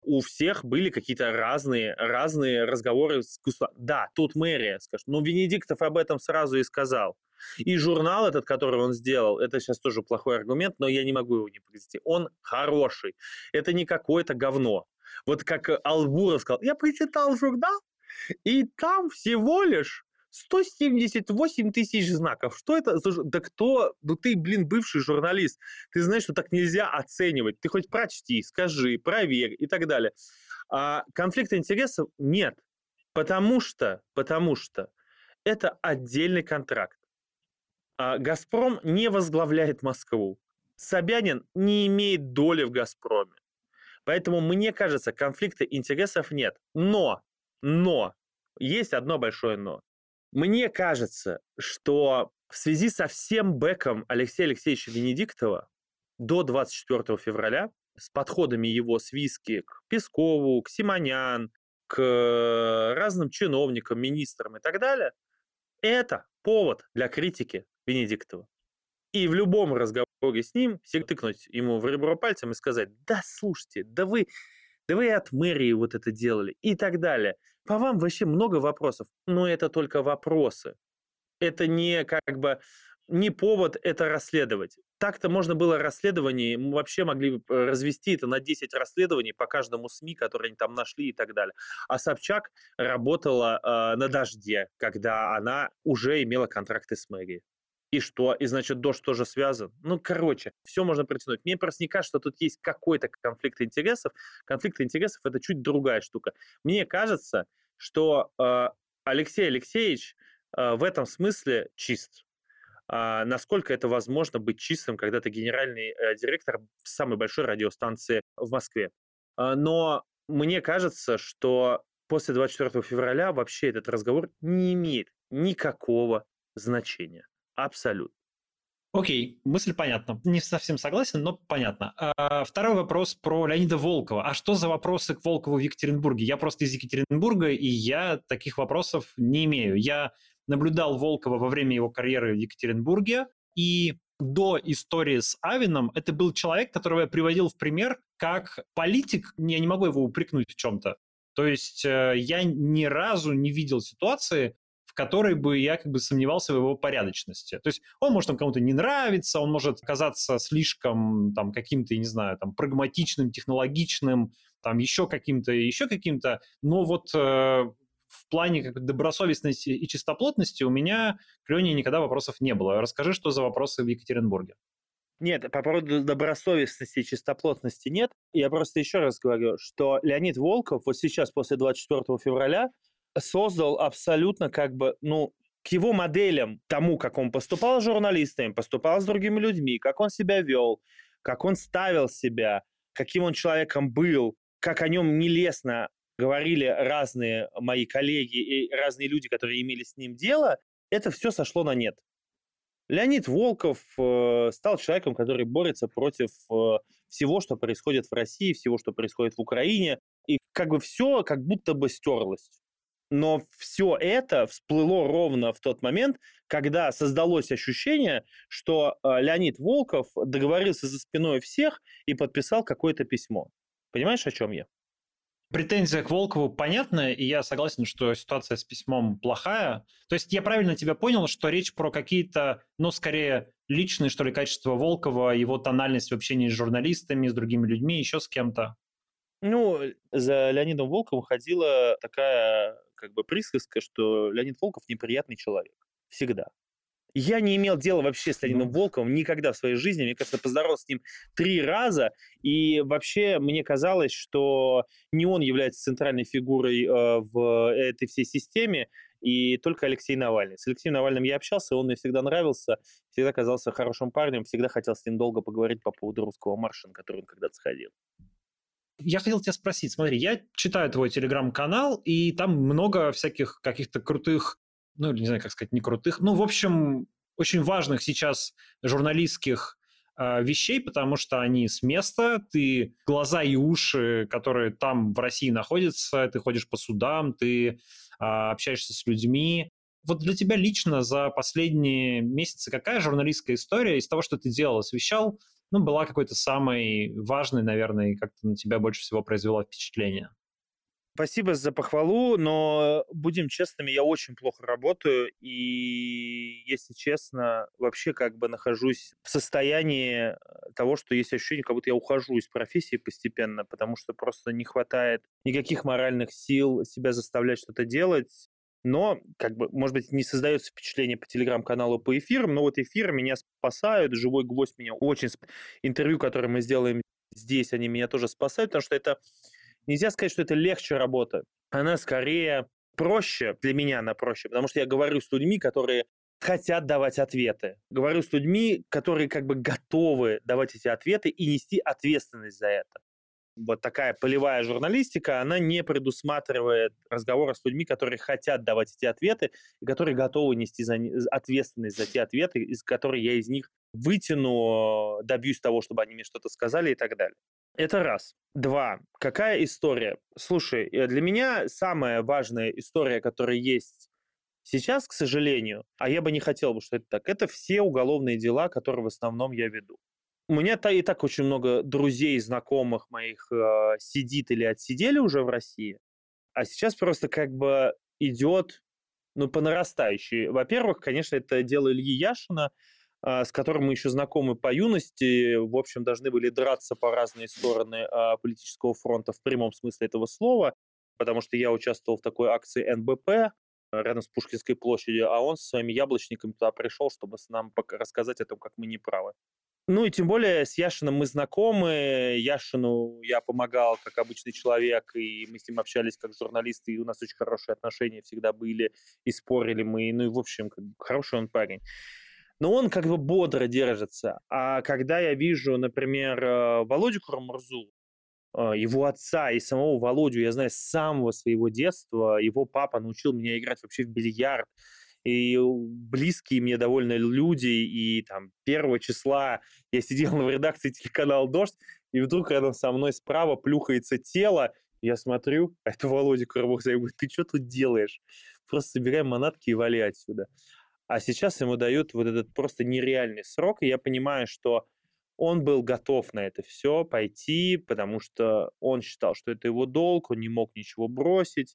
У всех были какие-то разные, разные разговоры с государством. Да, тут мэрия, скажет, но Венедиктов об этом сразу и сказал. И журнал этот, который он сделал, это сейчас тоже плохой аргумент, но я не могу его не привести. Он хороший. Это не какое-то говно. Вот как э, Албуров сказал, я прочитал журнал, и там всего лишь 178 тысяч знаков. Что это. Да кто... Ну ты, блин, бывший журналист. Ты знаешь, что так нельзя оценивать. Ты хоть прочти, скажи, проверь и так далее. А конфликта интересов нет. Потому что, потому что это отдельный контракт. А «Газпром» не возглавляет Москву. Собянин не имеет доли в «Газпроме». Поэтому, мне кажется, конфликта интересов нет. Но, но, есть одно большое но. Мне кажется, что в связи со всем бэком Алексея Алексеевича Венедиктова до 24 февраля с подходами его свиски к Пескову, к Симонян, к разным чиновникам, министрам и так далее, это повод для критики Венедиктова. И в любом разговоре с ним всегда тыкнуть ему в ребро пальцем и сказать, да слушайте, да вы, да вы от мэрии вот это делали и так далее. По вам вообще много вопросов, но это только вопросы. Это не как бы не повод это расследовать. Так-то можно было расследование, мы вообще могли развести это на 10 расследований по каждому СМИ, которые они там нашли и так далее. А Собчак работала э, на «Дожде», когда она уже имела контракты с мэрией. И что? И значит, дождь тоже связан? Ну, короче, все можно притянуть. Мне просто не кажется, что тут есть какой-то конфликт интересов. Конфликт интересов – это чуть другая штука. Мне кажется, что э, Алексей Алексеевич э, в этом смысле чист насколько это возможно быть чистым, когда ты генеральный э, директор самой большой радиостанции в Москве. А, но мне кажется, что после 24 февраля вообще этот разговор не имеет никакого значения. Абсолютно. Окей, мысль понятна. Не совсем согласен, но понятно. А, второй вопрос про Леонида Волкова. А что за вопросы к Волкову в Екатеринбурге? Я просто из Екатеринбурга, и я таких вопросов не имею. Я наблюдал Волкова во время его карьеры в Екатеринбурге, и до истории с Авином это был человек, которого я приводил в пример как политик, я не могу его упрекнуть в чем-то. То есть э, я ни разу не видел ситуации, в которой бы я как бы сомневался в его порядочности. То есть он может там кому-то не нравиться, он может казаться слишком там каким-то, я не знаю, там прагматичным, технологичным, там еще каким-то, еще каким-то, но вот э, в плане как добросовестности и чистоплотности у меня к Лене никогда вопросов не было. Расскажи, что за вопросы в Екатеринбурге. Нет, по поводу добросовестности и чистоплотности нет. Я просто еще раз говорю, что Леонид Волков вот сейчас, после 24 февраля, создал абсолютно как бы, ну, к его моделям, тому, как он поступал с журналистами, поступал с другими людьми, как он себя вел, как он ставил себя, каким он человеком был, как о нем нелестно говорили разные мои коллеги и разные люди, которые имели с ним дело, это все сошло на нет. Леонид Волков э, стал человеком, который борется против э, всего, что происходит в России, всего, что происходит в Украине, и как бы все как будто бы стерлось. Но все это всплыло ровно в тот момент, когда создалось ощущение, что э, Леонид Волков договорился за спиной всех и подписал какое-то письмо. Понимаешь, о чем я? Претензия к Волкову понятна, и я согласен, что ситуация с письмом плохая. То есть я правильно тебя понял, что речь про какие-то, ну, скорее, личные, что ли, качества Волкова, его тональность в общении с журналистами, с другими людьми, еще с кем-то? Ну, за Леонидом Волковым ходила такая как бы присказка, что Леонид Волков неприятный человек. Всегда. Я не имел дела вообще с Леонидом Волковым никогда в своей жизни. Мне кажется, поздоровался с ним три раза. И вообще мне казалось, что не он является центральной фигурой э, в этой всей системе, и только Алексей Навальный. С Алексеем Навальным я общался, он мне всегда нравился, всегда казался хорошим парнем, всегда хотел с ним долго поговорить по поводу русского марша, на который он когда-то сходил. Я хотел тебя спросить, смотри, я читаю твой телеграм-канал, и там много всяких каких-то крутых ну, не знаю, как сказать, не крутых, ну, в общем, очень важных сейчас журналистских э, вещей, потому что они с места, ты глаза и уши, которые там в России находятся, ты ходишь по судам, ты э, общаешься с людьми. Вот для тебя лично за последние месяцы какая журналистская история из того, что ты делал, освещал, ну, была какой-то самой важной, наверное, и как-то на тебя больше всего произвела впечатление? Спасибо за похвалу, но будем честными, я очень плохо работаю, и, если честно, вообще как бы нахожусь в состоянии э, того, что есть ощущение, как будто я ухожу из профессии постепенно, потому что просто не хватает никаких моральных сил себя заставлять что-то делать. Но, как бы, может быть, не создается впечатление по телеграм-каналу, по эфирам, но вот эфиры меня спасают, живой гвоздь меня очень... Интервью, которое мы сделаем здесь, они меня тоже спасают, потому что это Нельзя сказать, что это легче работа. Она скорее проще, для меня она проще, потому что я говорю с людьми, которые хотят давать ответы. Говорю с людьми, которые как бы готовы давать эти ответы и нести ответственность за это. Вот такая полевая журналистика, она не предусматривает разговора с людьми, которые хотят давать эти ответы и которые готовы нести за, ответственность за те ответы, из которых я из них вытяну, добьюсь того, чтобы они мне что-то сказали и так далее. Это раз. Два. Какая история? Слушай, э, для меня самая важная история, которая есть Сейчас, к сожалению, а я бы не хотел бы, что это так, это все уголовные дела, которые в основном я веду. У меня и так очень много друзей, знакомых моих э, сидит или отсидели уже в России, а сейчас просто как бы идет ну, по нарастающей. Во-первых, конечно, это дело Ильи Яшина, с которым мы еще знакомы по юности, в общем, должны были драться по разные стороны а, политического фронта в прямом смысле этого слова, потому что я участвовал в такой акции НБП рядом с Пушкинской площадью, а он со своими яблочниками туда пришел, чтобы нам рассказать о том, как мы неправы. Ну и тем более с Яшином мы знакомы. Яшину я помогал как обычный человек, и мы с ним общались как журналисты, и у нас очень хорошие отношения всегда были, и спорили мы. Ну и, в общем, как бы, хороший он парень. Но он как бы бодро держится. А когда я вижу, например, э, Володю Курмурзу, э, его отца и самого Володю, я знаю с самого своего детства, его папа научил меня играть вообще в бильярд, и близкие мне довольно люди, и там первого числа я сидел в редакции телеканала «Дождь», и вдруг рядом со мной справа плюхается тело, я смотрю, а это Володя Куровых, я говорю, ты что тут делаешь? Просто собирай манатки и вали отсюда. А сейчас ему дают вот этот просто нереальный срок, и я понимаю, что он был готов на это все пойти, потому что он считал, что это его долг, он не мог ничего бросить,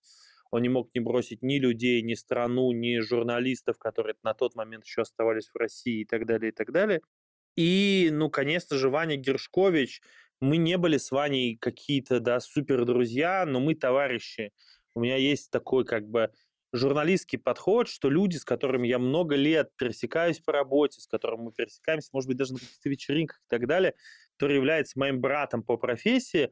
он не мог не бросить ни людей, ни страну, ни журналистов, которые на тот момент еще оставались в России и так далее, и так далее. И, ну, конечно же, Ваня Гершкович, мы не были с Ваней какие-то, да, супер друзья, но мы товарищи. У меня есть такой, как бы, журналистский подход, что люди, с которыми я много лет пересекаюсь по работе, с которыми мы пересекаемся, может быть, даже на каких-то вечеринках и так далее, который является моим братом по профессии,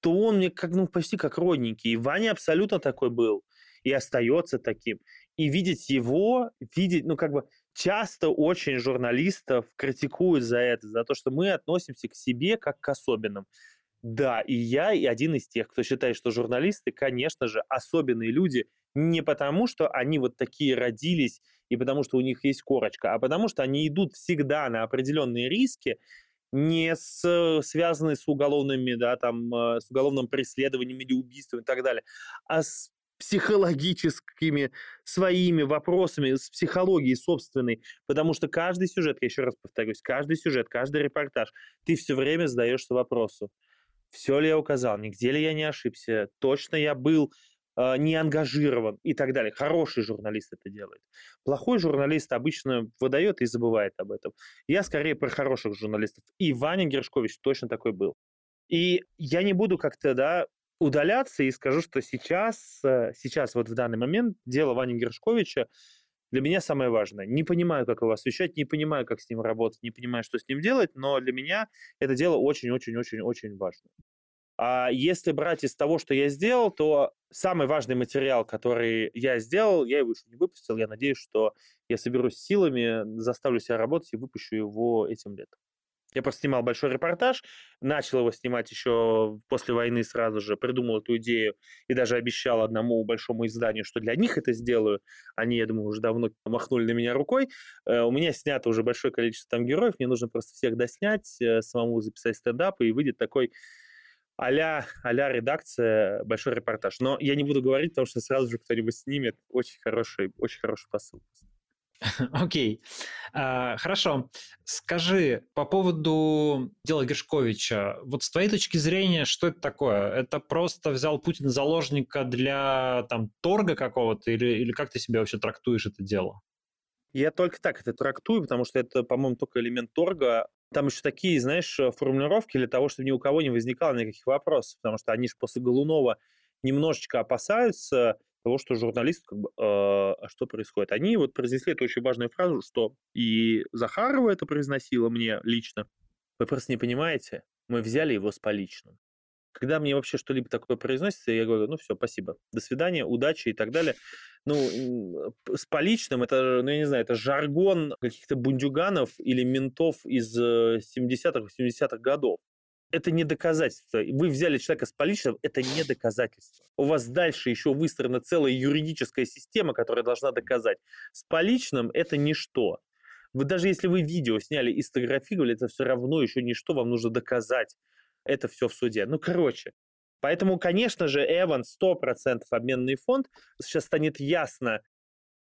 то он мне как, ну, почти как родненький. И Ваня абсолютно такой был и остается таким. И видеть его, видеть, ну, как бы, часто очень журналистов критикуют за это, за то, что мы относимся к себе как к особенным. Да, и я и один из тех, кто считает, что журналисты, конечно же, особенные люди не потому, что они вот такие родились и потому, что у них есть корочка, а потому, что они идут всегда на определенные риски, не с, связанные с уголовными, да, там, э, с уголовным преследованием или убийством и так далее, а с психологическими своими вопросами, с психологией собственной, потому что каждый сюжет, я еще раз повторюсь, каждый сюжет, каждый репортаж, ты все время задаешься вопросу, все ли я указал, нигде ли я не ошибся, точно я был не ангажирован и так далее. Хороший журналист это делает. Плохой журналист обычно выдает и забывает об этом. Я скорее про хороших журналистов. И Ваня Гершкович точно такой был. И я не буду как-то, да, удаляться и скажу, что сейчас, э, сейчас вот в данный момент дело Вани Гершковича для меня самое важное. Не понимаю, как его освещать, не понимаю, как с ним работать, не понимаю, что с ним делать, но для меня это дело очень-очень-очень-очень важно. А если брать из того, что я сделал, то самый важный материал, который я сделал, я его еще не выпустил. Я надеюсь, что я соберусь силами, заставлю себя работать и выпущу его этим летом. Я просто снимал большой репортаж, начал его снимать еще после войны сразу же, придумал эту идею и даже обещал одному большому изданию, что для них это сделаю. Они, я думаю, уже давно махнули на меня рукой. Э, у меня снято уже большое количество там героев, мне нужно просто всех доснять, э, самому записать стендап, и выйдет такой а-ля, а редакция, большой репортаж. Но я не буду говорить, потому что сразу же кто-нибудь снимет. Очень хороший, очень хороший посыл. Окей. Okay. А, хорошо. Скажи, по поводу дела Гершковича, вот с твоей точки зрения, что это такое? Это просто взял Путин заложника для там торга какого-то или, или как ты себя вообще трактуешь это дело? Я только так это трактую, потому что это, по-моему, только элемент торга. Там еще такие, знаешь, э, формулировки для того, чтобы ни у кого не возникало никаких вопросов, потому что они же после Голунова немножечко опасаются того, что журналист как бы, э, а что происходит. Они вот произнесли эту очень важную фразу, что и Захарова это произносила мне лично. Вы просто не понимаете, мы взяли его с поличным. Когда мне вообще что-либо такое произносится, я говорю, ну все, спасибо, до свидания, удачи и так далее ну, с поличным, это, ну, я не знаю, это жаргон каких-то бундюганов или ментов из 70-х, э, 80-х годов. Это не доказательство. Вы взяли человека с поличным, это не доказательство. У вас дальше еще выстроена целая юридическая система, которая должна доказать. С поличным это ничто. Вы даже если вы видео сняли и сфотографировали, это все равно еще ничто, вам нужно доказать. Это все в суде. Ну, короче, Поэтому, конечно же, Эван 100% обменный фонд. Сейчас станет ясно,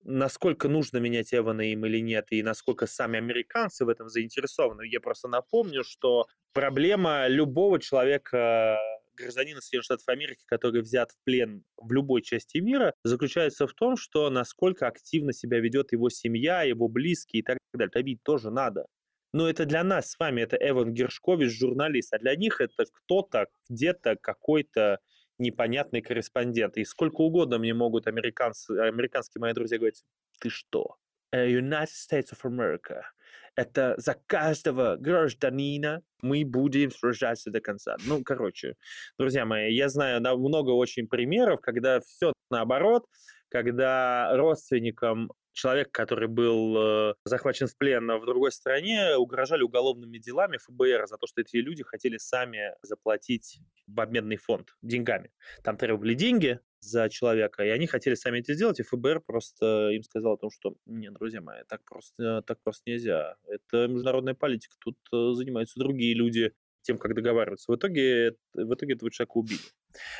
насколько нужно менять Эвана им или нет, и насколько сами американцы в этом заинтересованы. Я просто напомню, что проблема любого человека гражданина Соединенных Штатов Америки, который взят в плен в любой части мира, заключается в том, что насколько активно себя ведет его семья, его близкие и так далее. Табить тоже надо. Но это для нас с вами, это Эван Гершкович, журналист, а для них это кто-то, где-то какой-то непонятный корреспондент. И сколько угодно мне могут американцы, американские мои друзья говорить, ты что? Э, United States of America. Это за каждого гражданина мы будем сражаться до конца. Ну, короче, друзья мои, я знаю много очень примеров, когда все наоборот, когда родственникам человек, который был э, захвачен в плен в другой стране, угрожали уголовными делами ФБР за то, что эти люди хотели сами заплатить в обменный фонд деньгами. Там требовали деньги за человека, и они хотели сами это сделать, и ФБР просто им сказал о том, что нет, друзья мои, так просто, так просто нельзя. Это международная политика, тут э, занимаются другие люди тем, как договариваться. В итоге, в итоге этого человека убили.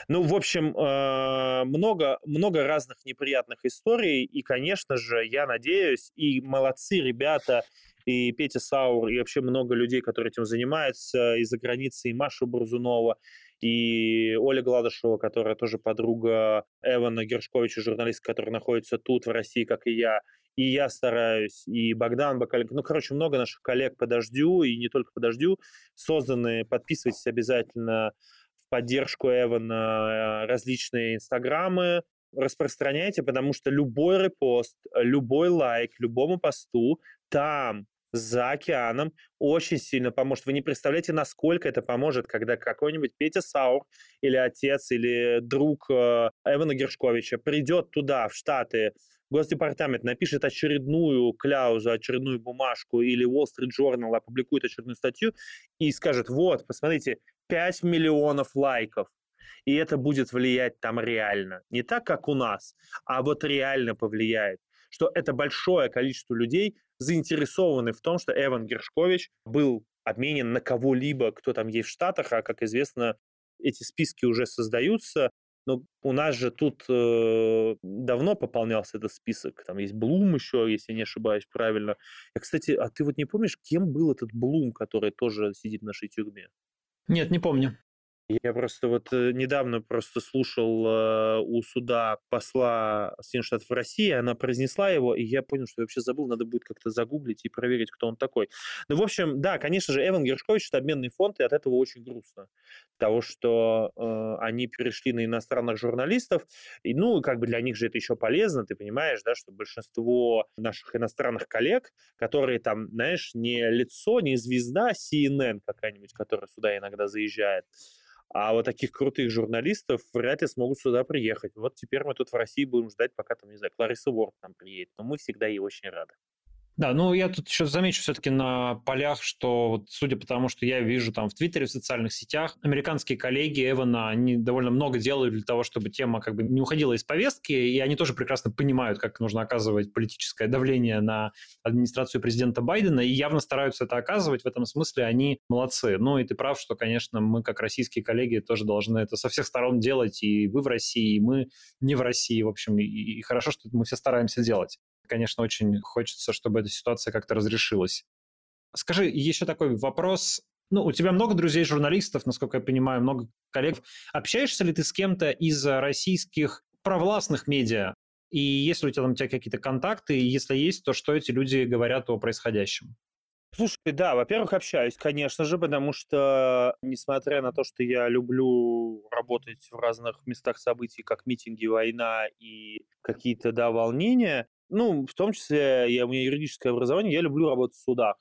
Ну, в общем, э, много, много разных неприятных историй, и, конечно же, я надеюсь, и молодцы ребята, и Петя Саур, и вообще много людей, которые этим занимаются, из-за границы, и Маша Бурзунова, и Оля Гладышева, которая тоже подруга Эвана Гершковича, журналист, который находится тут, в России, как и я, и я стараюсь, и Богдан Бакаленко. Ну, короче, много наших коллег по «Дождю», и не только по «Дождю», созданы. Подписывайтесь обязательно поддержку Эвана, различные инстаграмы, распространяйте, потому что любой репост, любой лайк, любому посту там за океаном очень сильно поможет. Вы не представляете, насколько это поможет, когда какой-нибудь Петя Саур или отец, или друг э, Эвана Гершковича придет туда, в Штаты, Госдепартамент напишет очередную кляузу, очередную бумажку или Wall Street Journal опубликует очередную статью и скажет, вот, посмотрите, 5 миллионов лайков. И это будет влиять там реально. Не так, как у нас, а вот реально повлияет. Что это большое количество людей заинтересованы в том, что Эван Гершкович был обменен на кого-либо, кто там есть в Штатах, а, как известно, эти списки уже создаются, но у нас же тут э, давно пополнялся этот список. Там есть Блум еще, если не ошибаюсь правильно. Я, кстати, а ты вот не помнишь, кем был этот Блум, который тоже сидит в нашей тюрьме? Нет, не помню. Я просто вот э, недавно просто слушал э, у суда посла Соединенных Штатов России, она произнесла его, и я понял, что я вообще забыл, надо будет как-то загуглить и проверить, кто он такой. Ну, в общем, да, конечно же, Эван Гершкович – это обменный фонд, и от этого очень грустно. Того, что э, они перешли на иностранных журналистов, и, ну, как бы для них же это еще полезно, ты понимаешь, да, что большинство наших иностранных коллег, которые там, знаешь, не лицо, не звезда CNN какая-нибудь, которая сюда иногда заезжает, а вот таких крутых журналистов вряд ли смогут сюда приехать. Вот теперь мы тут в России будем ждать, пока там, не знаю, Клариса Ворд там приедет. Но мы всегда ей очень рады. Да, ну я тут еще замечу все-таки на полях, что вот судя по тому, что я вижу там в Твиттере, в социальных сетях, американские коллеги Эвана, они довольно много делают для того, чтобы тема как бы не уходила из повестки, и они тоже прекрасно понимают, как нужно оказывать политическое давление на администрацию президента Байдена, и явно стараются это оказывать. В этом смысле они молодцы. Ну и ты прав, что, конечно, мы как российские коллеги тоже должны это со всех сторон делать, и вы в России, и мы не в России, в общем, и, и хорошо, что мы все стараемся делать конечно, очень хочется, чтобы эта ситуация как-то разрешилась. Скажи, еще такой вопрос. Ну, у тебя много друзей журналистов, насколько я понимаю, много коллег. Общаешься ли ты с кем-то из российских провластных медиа? И есть ли у тебя там у тебя какие-то контакты? И если есть, то что эти люди говорят о происходящем? Слушай, да, во-первых, общаюсь, конечно же, потому что, несмотря на то, что я люблю работать в разных местах событий, как митинги, война и какие-то, да, волнения, ну, в том числе, я, у меня юридическое образование, я люблю работать в судах.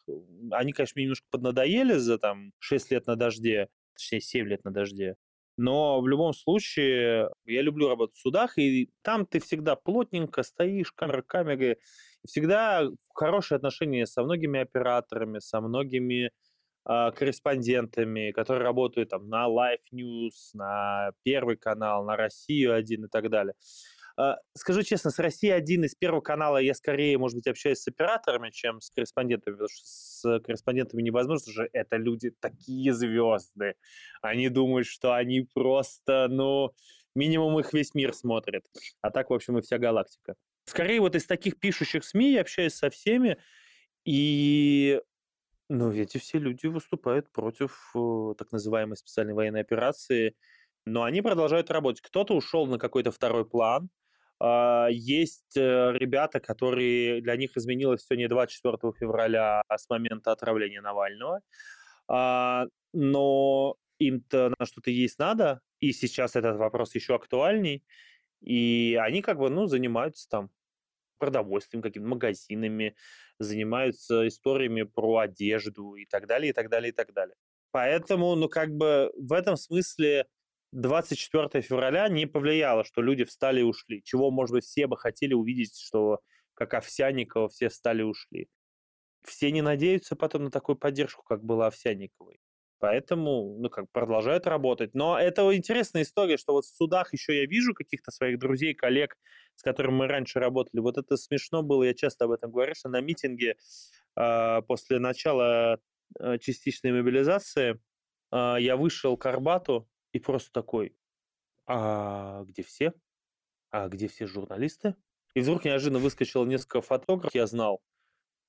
Они, конечно, мне немножко поднадоели за там 6 лет на дожде, точнее 7 лет на дожде. Но в любом случае я люблю работать в судах, и там ты всегда плотненько стоишь, камера камеры, всегда хорошие отношения со многими операторами, со многими э, корреспондентами, которые работают там на Live News, на Первый канал, на Россию один и так далее. А, скажу честно, с России один из Первого канала я скорее, может быть, общаюсь с операторами, чем с корреспондентами, потому что с корреспондентами невозможно же, это люди такие звезды. Они думают, что они просто, ну, минимум их весь мир смотрит. А так, в общем, и вся галактика. Скорее, вот из таких пишущих СМИ я общаюсь со всеми, и ну, эти все люди выступают против э, так называемой специальной военной операции, но они продолжают работать. Кто-то ушел на какой-то второй план. А, есть э, ребята, которые для них изменилось все не 24 февраля, а с момента отравления Навального. А, но им-то на что-то есть надо, и сейчас этот вопрос еще актуальней. И они как бы, ну, занимаются там продовольствием, какими-то магазинами, занимаются историями про одежду и так далее, и так далее, и так далее. Поэтому, ну, как бы в этом смысле 24 февраля не повлияло, что люди встали и ушли. Чего, может быть, все бы хотели увидеть, что как Овсянникова все встали и ушли. Все не надеются потом на такую поддержку, как была Овсянниковой. Поэтому, ну, как продолжают работать. Но это интересная история, что вот в судах еще я вижу каких-то своих друзей, коллег, с которыми мы раньше работали. Вот это смешно было, я часто об этом говорю, что на митинге э, после начала э, частичной мобилизации э, я вышел к Арбату и просто такой, а где все? А где все журналисты? И вдруг неожиданно выскочило несколько фотографов, я знал,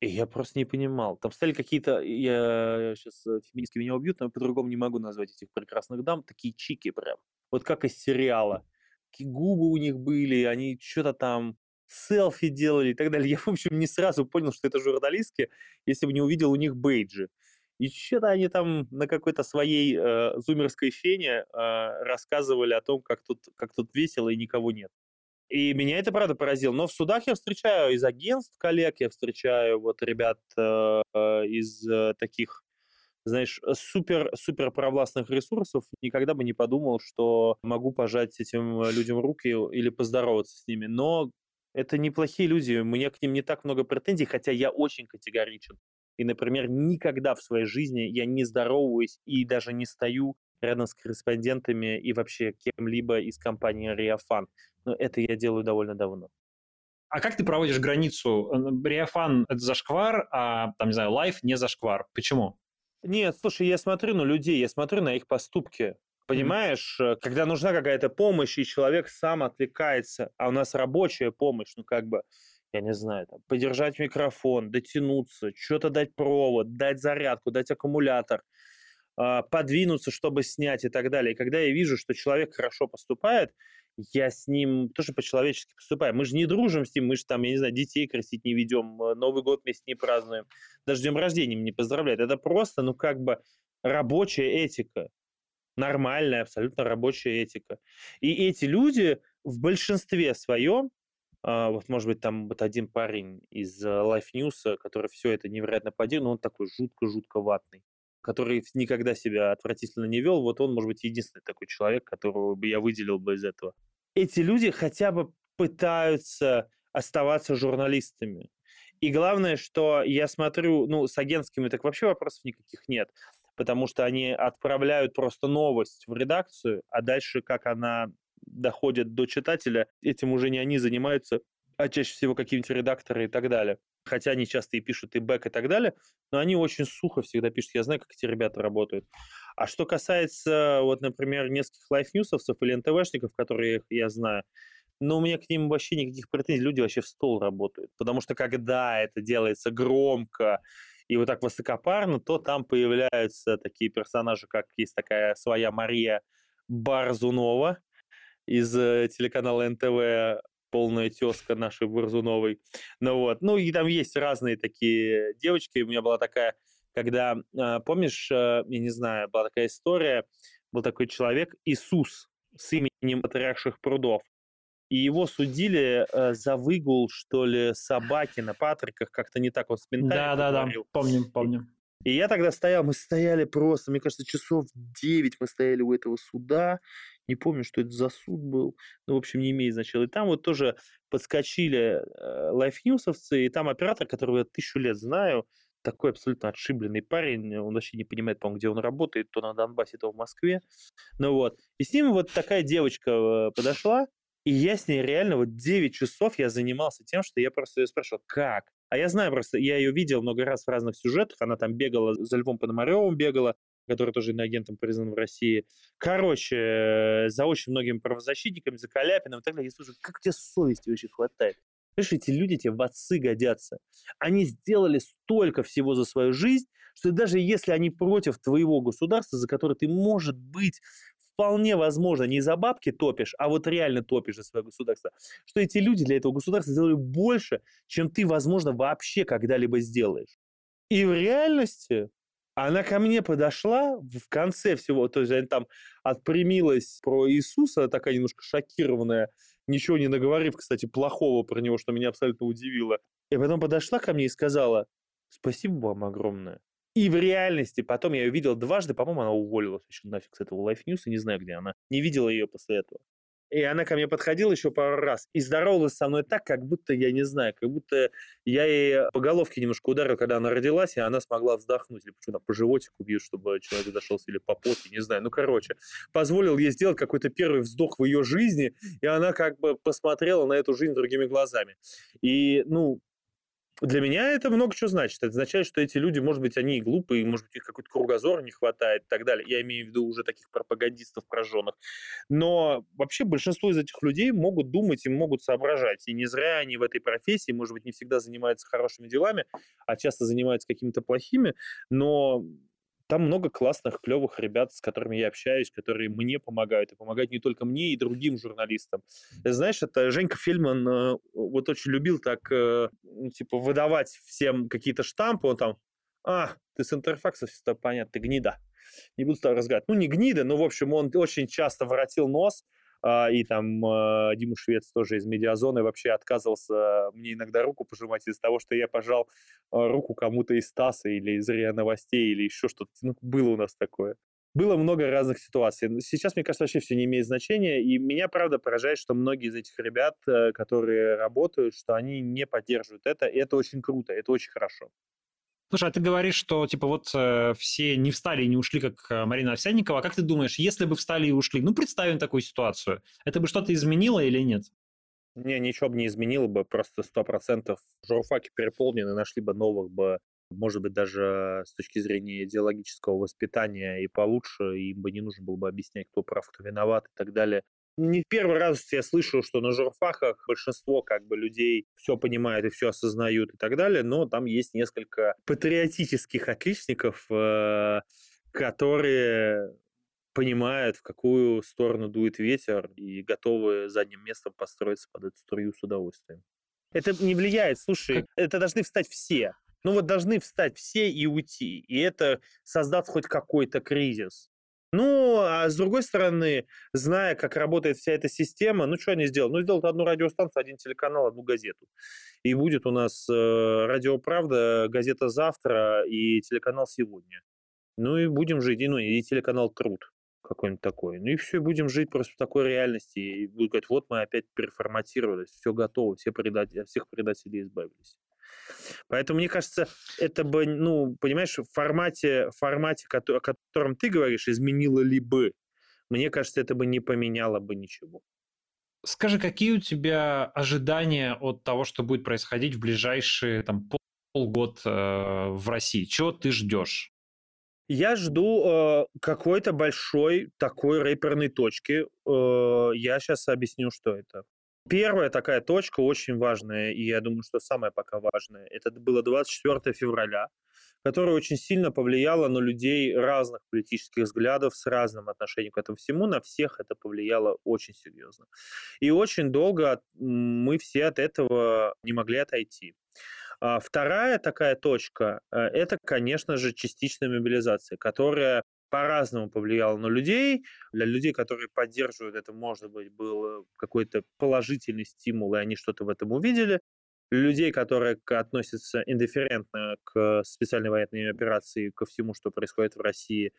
и я просто не понимал. Там стали какие-то, я сейчас э, феминистки меня убьют, но по-другому не могу назвать этих прекрасных дам, такие чики прям. Вот как из сериала. Какие губы у них были, они что-то там селфи делали и так далее. Я, в общем, не сразу понял, что это журналистки, если бы не увидел у них бейджи. И что-то они там на какой-то своей э, зумерской фене э, рассказывали о том, как тут, как тут весело и никого нет. И меня это, правда, поразило. Но в судах я встречаю из агентств коллег, я встречаю вот ребят э, из э, таких, знаешь, супер-супер провластных ресурсов. Никогда бы не подумал, что могу пожать этим людям руки или поздороваться с ними. Но это неплохие люди, меня к ним не так много претензий, хотя я очень категоричен. И, например, никогда в своей жизни я не здороваюсь и даже не стою рядом с корреспондентами и вообще кем-либо из компании Риафан. Но это я делаю довольно давно. А как ты проводишь границу? Риафан – это зашквар, а, там, не знаю, лайф не зашквар. Почему? Нет, слушай, я смотрю на людей, я смотрю на их поступки. Понимаешь, mm-hmm. когда нужна какая-то помощь, и человек сам отвлекается, а у нас рабочая помощь, ну как бы, я не знаю, там, подержать микрофон, дотянуться, что-то дать провод, дать зарядку, дать аккумулятор, э, подвинуться, чтобы снять и так далее. И когда я вижу, что человек хорошо поступает, я с ним тоже по-человечески поступаю. Мы же не дружим с ним, мы же там, я не знаю, детей крестить не ведем, э, Новый год вместе не празднуем, даже днем рождения не поздравляют. Это просто, ну, как бы рабочая этика. Нормальная, абсолютно рабочая этика. И эти люди в большинстве своем, а, вот, может быть, там вот один парень из э, Life News, который все это невероятно поддерживает, но он такой жутко-жутко ватный который никогда себя отвратительно не вел, вот он, может быть, единственный такой человек, которого бы я выделил бы из этого. Эти люди хотя бы пытаются оставаться журналистами. И главное, что я смотрю, ну, с агентскими так вообще вопросов никаких нет, потому что они отправляют просто новость в редакцию, а дальше, как она доходит до читателя, этим уже не они занимаются, а чаще всего какие-нибудь редакторы и так далее хотя они часто и пишут и бэк и так далее, но они очень сухо всегда пишут. Я знаю, как эти ребята работают. А что касается, вот, например, нескольких лайфньюсовцев или НТВшников, которые я знаю, но у меня к ним вообще никаких претензий. Люди вообще в стол работают. Потому что когда это делается громко и вот так высокопарно, то там появляются такие персонажи, как есть такая своя Мария Барзунова из э, телеканала НТВ, полная тезка нашей Борзуновой. Ну вот, ну и там есть разные такие девочки. У меня была такая, когда, а, помнишь, э, я не знаю, была такая история, был такой человек Иисус с именем Патриарших прудов. И его судили э, за выгул, что ли, собаки на Патриках, как-то не так он с Да, да, да, помним, помним. И я тогда стоял, мы стояли просто, мне кажется, часов 9 мы стояли у этого суда, не помню, что это за суд был, ну, в общем, не имеет значения. И там вот тоже подскочили э, лайфньюсовцы, и там оператор, которого я тысячу лет знаю, такой абсолютно отшибленный парень, он вообще не понимает, по где он работает, то на Донбассе, то в Москве. Ну вот. И с ним вот такая девочка э, подошла, и я с ней реально вот 9 часов я занимался тем, что я просто ее спрашивал, как? А я знаю просто, я ее видел много раз в разных сюжетах, она там бегала, за Львом Пономаревым бегала, который тоже иноагентом признан в России. Короче, э, за очень многими правозащитниками, за Каляпиным и так далее. Я слушаю, как тебе совести вообще хватает? Понимаешь, эти люди тебе в отцы годятся. Они сделали столько всего за свою жизнь, что даже если они против твоего государства, за которое ты, может быть, вполне возможно, не за бабки топишь, а вот реально топишь за свое государство, что эти люди для этого государства сделали больше, чем ты, возможно, вообще когда-либо сделаешь. И в реальности она ко мне подошла в конце всего, то есть она там отпрямилась про Иисуса, такая немножко шокированная, ничего не наговорив, кстати, плохого про него, что меня абсолютно удивило. И потом подошла ко мне и сказала, спасибо вам огромное. И в реальности потом я ее видел дважды, по-моему, она уволилась еще нафиг с этого Life News, и не знаю, где она. Не видела ее после этого. И она ко мне подходила еще пару раз и здоровалась со мной так, как будто, я не знаю, как будто я ей по головке немножко ударил, когда она родилась, и она смогла вздохнуть. Или почему-то по животику бьют, чтобы человек зашелся, или по попе, не знаю. Ну, короче, позволил ей сделать какой-то первый вздох в ее жизни, и она как бы посмотрела на эту жизнь другими глазами. И, ну, для меня это много чего значит. Это означает, что эти люди, может быть, они глупые, может быть, их какой-то кругозор не хватает и так далее. Я имею в виду уже таких пропагандистов прожженных. Но вообще большинство из этих людей могут думать и могут соображать. И не зря они в этой профессии, может быть, не всегда занимаются хорошими делами, а часто занимаются какими-то плохими. Но там много классных, клевых ребят, с которыми я общаюсь, которые мне помогают, и помогают не только мне, и другим журналистам. Знаешь, это Женька Фельман э, вот очень любил так, э, ну, типа, выдавать всем какие-то штампы, он там, а, ты с интерфакса, все понятно, ты гнида. Не буду с тобой разговаривать. Ну, не гнида, но, в общем, он очень часто воротил нос, и там а, Дима Швец тоже из медиазоны вообще отказывался мне иногда руку пожимать из-за того, что я пожал а, руку кому-то из ТАССа или из РИА Новостей или еще что-то. Ну, было у нас такое. Было много разных ситуаций. Сейчас, мне кажется, вообще все не имеет значения. И меня, правда, поражает, что многие из этих ребят, э, которые работают, что они не поддерживают это. И это очень круто, это очень хорошо. Слушай, а ты говоришь, что типа вот э, все не встали и не ушли, как э, Марина Овсянникова. А как ты думаешь, если бы встали и ушли, ну представим такую ситуацию, это бы что-то изменило или нет? Не, ничего бы не изменило бы, просто сто процентов журфаки переполнены, нашли бы новых бы, может быть, даже с точки зрения идеологического воспитания и получше, им бы не нужно было бы объяснять, кто прав, кто виноват и так далее не первый раз я слышу, что на журфаках большинство как бы людей все понимают и все осознают и так далее, но там есть несколько патриотических отличников, э, которые понимают, в какую сторону дует ветер и готовы задним местом построиться под эту струю с удовольствием. Это не влияет, слушай, это должны встать все. Ну вот должны встать все и уйти. И это создаст хоть какой-то кризис. Ну, а с другой стороны, зная, как работает вся эта система, ну, что они сделают? Ну, сделают одну радиостанцию, один телеканал, одну газету. И будет у нас э, радио «Правда», газета «Завтра» и телеканал «Сегодня». Ну, и будем жить, и, ну, и телеканал «Труд» какой-нибудь такой. Ну и все, будем жить просто в такой реальности. И будут говорить, вот мы опять переформатировались, все готово, все предатель, всех предателей избавились. Поэтому, мне кажется, это бы, ну, понимаешь, в формате, формате, о котором ты говоришь, изменило ли бы, мне кажется, это бы не поменяло бы ничего. Скажи, какие у тебя ожидания от того, что будет происходить в ближайшие там, полгода э, в России? Чего ты ждешь? Я жду э, какой-то большой такой рэперной точки. Э, я сейчас объясню, что это. Первая такая точка очень важная, и я думаю, что самая пока важная, это было 24 февраля, которое очень сильно повлияло на людей разных политических взглядов с разным отношением к этому всему. На всех это повлияло очень серьезно. И очень долго мы все от этого не могли отойти. А вторая такая точка э, – это, конечно же, частичная мобилизация, которая по-разному повлияло на людей. Для людей, которые поддерживают это, может быть, был какой-то положительный стимул, и они что-то в этом увидели. Людей, которые относятся индифферентно к специальной военной операции, ко всему, что происходит в России,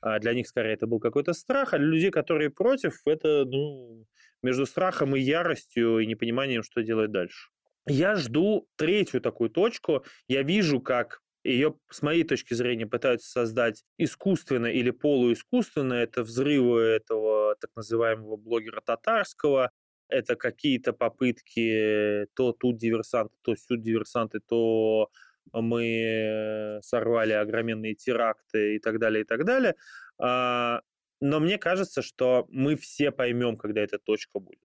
а для них скорее это был какой-то страх, а для людей, которые против, это ну, между страхом и яростью и непониманием, что делать дальше. Я жду третью такую точку. Я вижу, как ее, с моей точки зрения, пытаются создать искусственно или полуискусственно. Это взрывы этого так называемого блогера татарского, это какие-то попытки то тут диверсанты, то сюда диверсанты, то мы сорвали огроменные теракты и так далее, и так далее. А, но мне кажется, что мы все поймем, когда эта точка будет.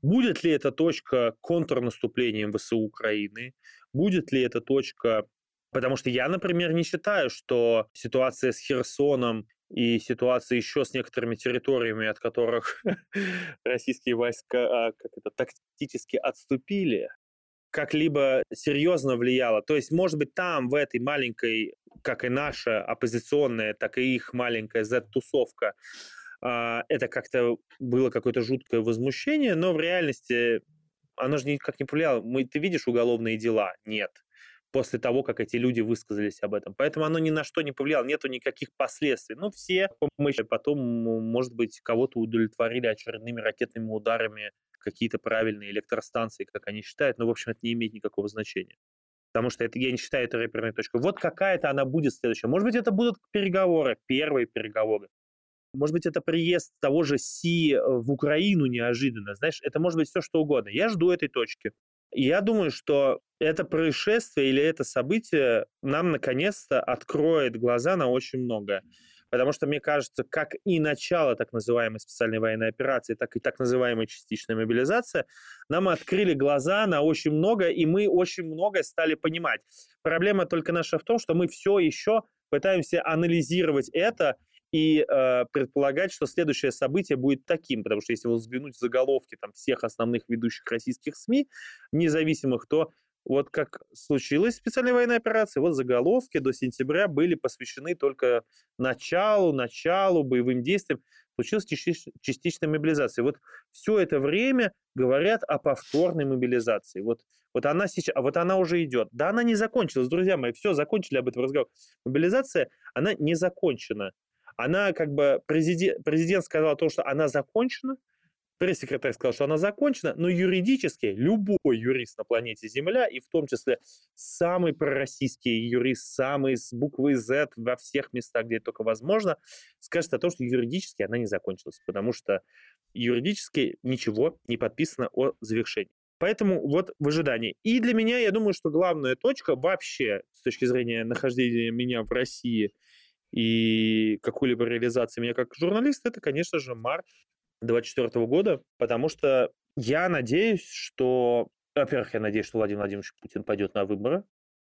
Будет ли это точка контрнаступления ВСУ Украины? Будет ли это точка... Потому что я, например, не считаю, что ситуация с Херсоном и ситуация еще с некоторыми территориями, от которых российские войска а, как это, тактически отступили, как-либо серьезно влияло. То есть, может быть, там, в этой маленькой, как и наша оппозиционная, так и их маленькая Z-тусовка, а, это как-то было какое-то жуткое возмущение, но в реальности оно же никак не повлияло. Мы, ты видишь уголовные дела? Нет. После того, как эти люди высказались об этом. Поэтому оно ни на что не повлияло, нету никаких последствий. Ну, все помощи потом, может быть, кого-то удовлетворили очередными ракетными ударами какие-то правильные электростанции, как они считают, но, в общем, это не имеет никакого значения. Потому что это, я не считаю это рэперной точкой. Вот какая-то она будет следующая. Может быть, это будут переговоры, первые переговоры. Может быть, это приезд того же Си в Украину неожиданно. Знаешь, это может быть все, что угодно. Я жду этой точки. Я думаю, что это происшествие или это событие нам наконец-то откроет глаза на очень многое. Потому что, мне кажется, как и начало так называемой специальной военной операции, так и так называемая частичная мобилизация, нам открыли глаза на очень много, и мы очень многое стали понимать. Проблема только наша в том, что мы все еще пытаемся анализировать это и э, предполагать, что следующее событие будет таким, потому что если взглянуть в заголовки там, всех основных ведущих российских СМИ, независимых, то вот как случилась специальная военная операция, вот заголовки до сентября были посвящены только началу, началу, боевым действиям. Случилась частичная мобилизация. Вот все это время говорят о повторной мобилизации. Вот, вот она сейчас, вот она уже идет. Да, она не закончилась, друзья мои, все, закончили об этом разговор. Мобилизация, она не закончена она как бы, президент, президент сказал о том, что она закончена, пресс-секретарь сказал, что она закончена, но юридически любой юрист на планете Земля, и в том числе самый пророссийский юрист, самый с буквы Z во всех местах, где только возможно, скажет о том, что юридически она не закончилась, потому что юридически ничего не подписано о завершении. Поэтому вот в ожидании. И для меня, я думаю, что главная точка вообще с точки зрения нахождения меня в России – и какой-либо реализации меня как журналиста, это, конечно же, март 2024 года, потому что я надеюсь, что... Во-первых, я надеюсь, что Владимир Владимирович Путин пойдет на выборы.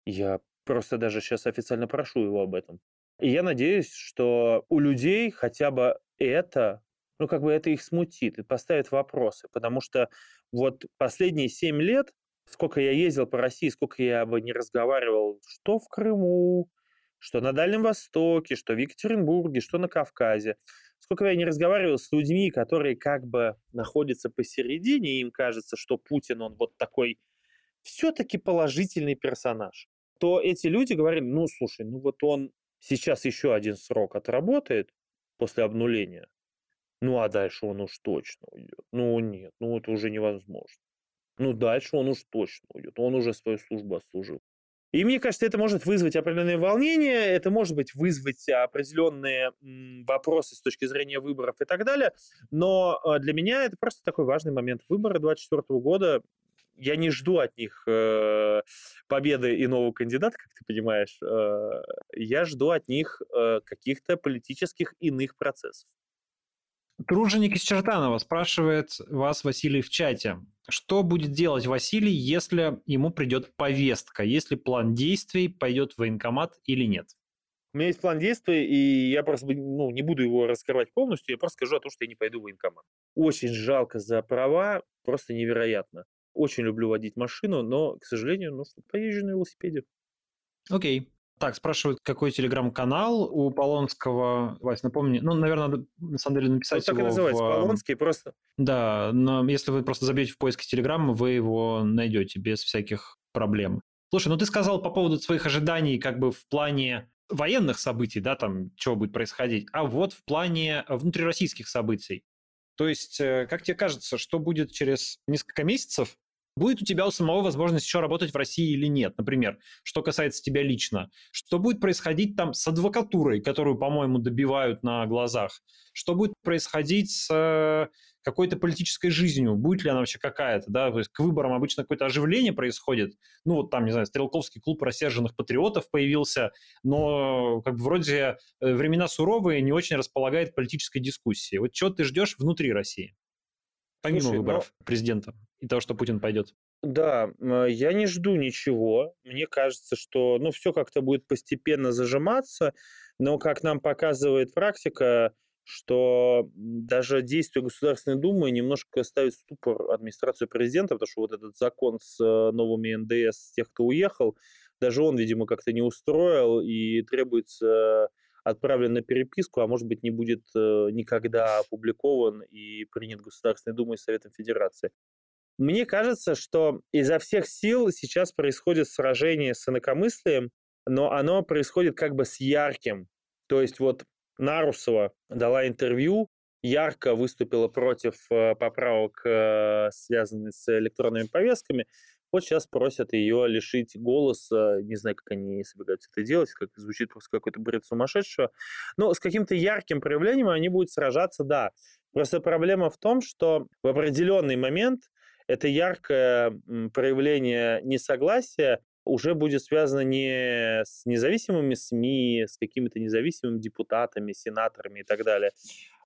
Я просто даже сейчас официально прошу его об этом. И я надеюсь, что у людей хотя бы это, ну, как бы это их смутит и поставит вопросы, потому что вот последние семь лет, сколько я ездил по России, сколько я бы не разговаривал, что в Крыму, что на Дальнем Востоке, что в Екатеринбурге, что на Кавказе. Сколько я не разговаривал с людьми, которые как бы находятся посередине, и им кажется, что Путин, он вот такой все-таки положительный персонаж, то эти люди говорили, ну, слушай, ну вот он сейчас еще один срок отработает после обнуления, ну, а дальше он уж точно уйдет. Ну, нет, ну, это уже невозможно. Ну, дальше он уж точно уйдет. Он уже свою службу отслужил. И мне кажется, это может вызвать определенные волнения, это может быть вызвать определенные вопросы с точки зрения выборов и так далее. Но э, для меня это просто такой важный момент выбора 2024 года. Я не жду от них э, победы нового кандидата, как ты понимаешь. Э, я жду от них э, каких-то политических иных процессов. Труженик из Чертанова спрашивает вас, Василий, в чате. Что будет делать Василий, если ему придет повестка? Есть ли план действий, пойдет в военкомат или нет? У меня есть план действий, и я просто ну, не буду его раскрывать полностью, я просто скажу о том, что я не пойду в военкомат. Очень жалко за права, просто невероятно. Очень люблю водить машину, но, к сожалению, ну поезжу на велосипеде. Окей. Так, спрашивают, какой телеграм-канал у Полонского. Вась, напомни. Ну, наверное, надо, на самом деле, написать ну, так его и называется, в... Полонский просто. Да, но если вы просто забьете в поиске телеграмма, вы его найдете без всяких проблем. Слушай, ну ты сказал по поводу своих ожиданий как бы в плане военных событий, да, там, чего будет происходить, а вот в плане внутрироссийских событий. То есть, э, как тебе кажется, что будет через несколько месяцев, Будет у тебя у самого возможность еще работать в России или нет, например, что касается тебя лично. Что будет происходить там с адвокатурой, которую, по-моему, добивают на глазах? Что будет происходить с э, какой-то политической жизнью? Будет ли она вообще какая-то? Да? То есть к выборам обычно какое-то оживление происходит. Ну вот там, не знаю, Стрелковский клуб рассерженных патриотов появился, но как бы вроде э, времена суровые, не очень располагает политической дискуссии. Вот чего ты ждешь внутри России? Помимо Слушай, выборов но... президента и того, что Путин пойдет. Да, я не жду ничего. Мне кажется, что ну, все как-то будет постепенно зажиматься, но, как нам показывает практика, что даже действия Государственной Думы немножко ставит в ступор администрацию президента, потому что вот этот закон с э, новыми НДС тех, кто уехал, даже он, видимо, как-то не устроил и требуется отправлен на переписку, а может быть не будет э, никогда опубликован и принят Государственной Думой и Советом Федерации. Мне кажется, что изо всех сил сейчас происходит сражение с инакомыслием, но оно происходит как бы с ярким. То есть вот Нарусова дала интервью, ярко выступила против э, поправок, э, связанных с электронными повестками. Вот сейчас просят ее лишить голоса. Не знаю, как они собираются это делать, как звучит просто какой-то бред сумасшедшего. Но с каким-то ярким проявлением они будут сражаться, да. Просто проблема в том, что в определенный момент это яркое проявление несогласия уже будет связано не с независимыми СМИ, с какими-то независимыми депутатами, сенаторами и так далее,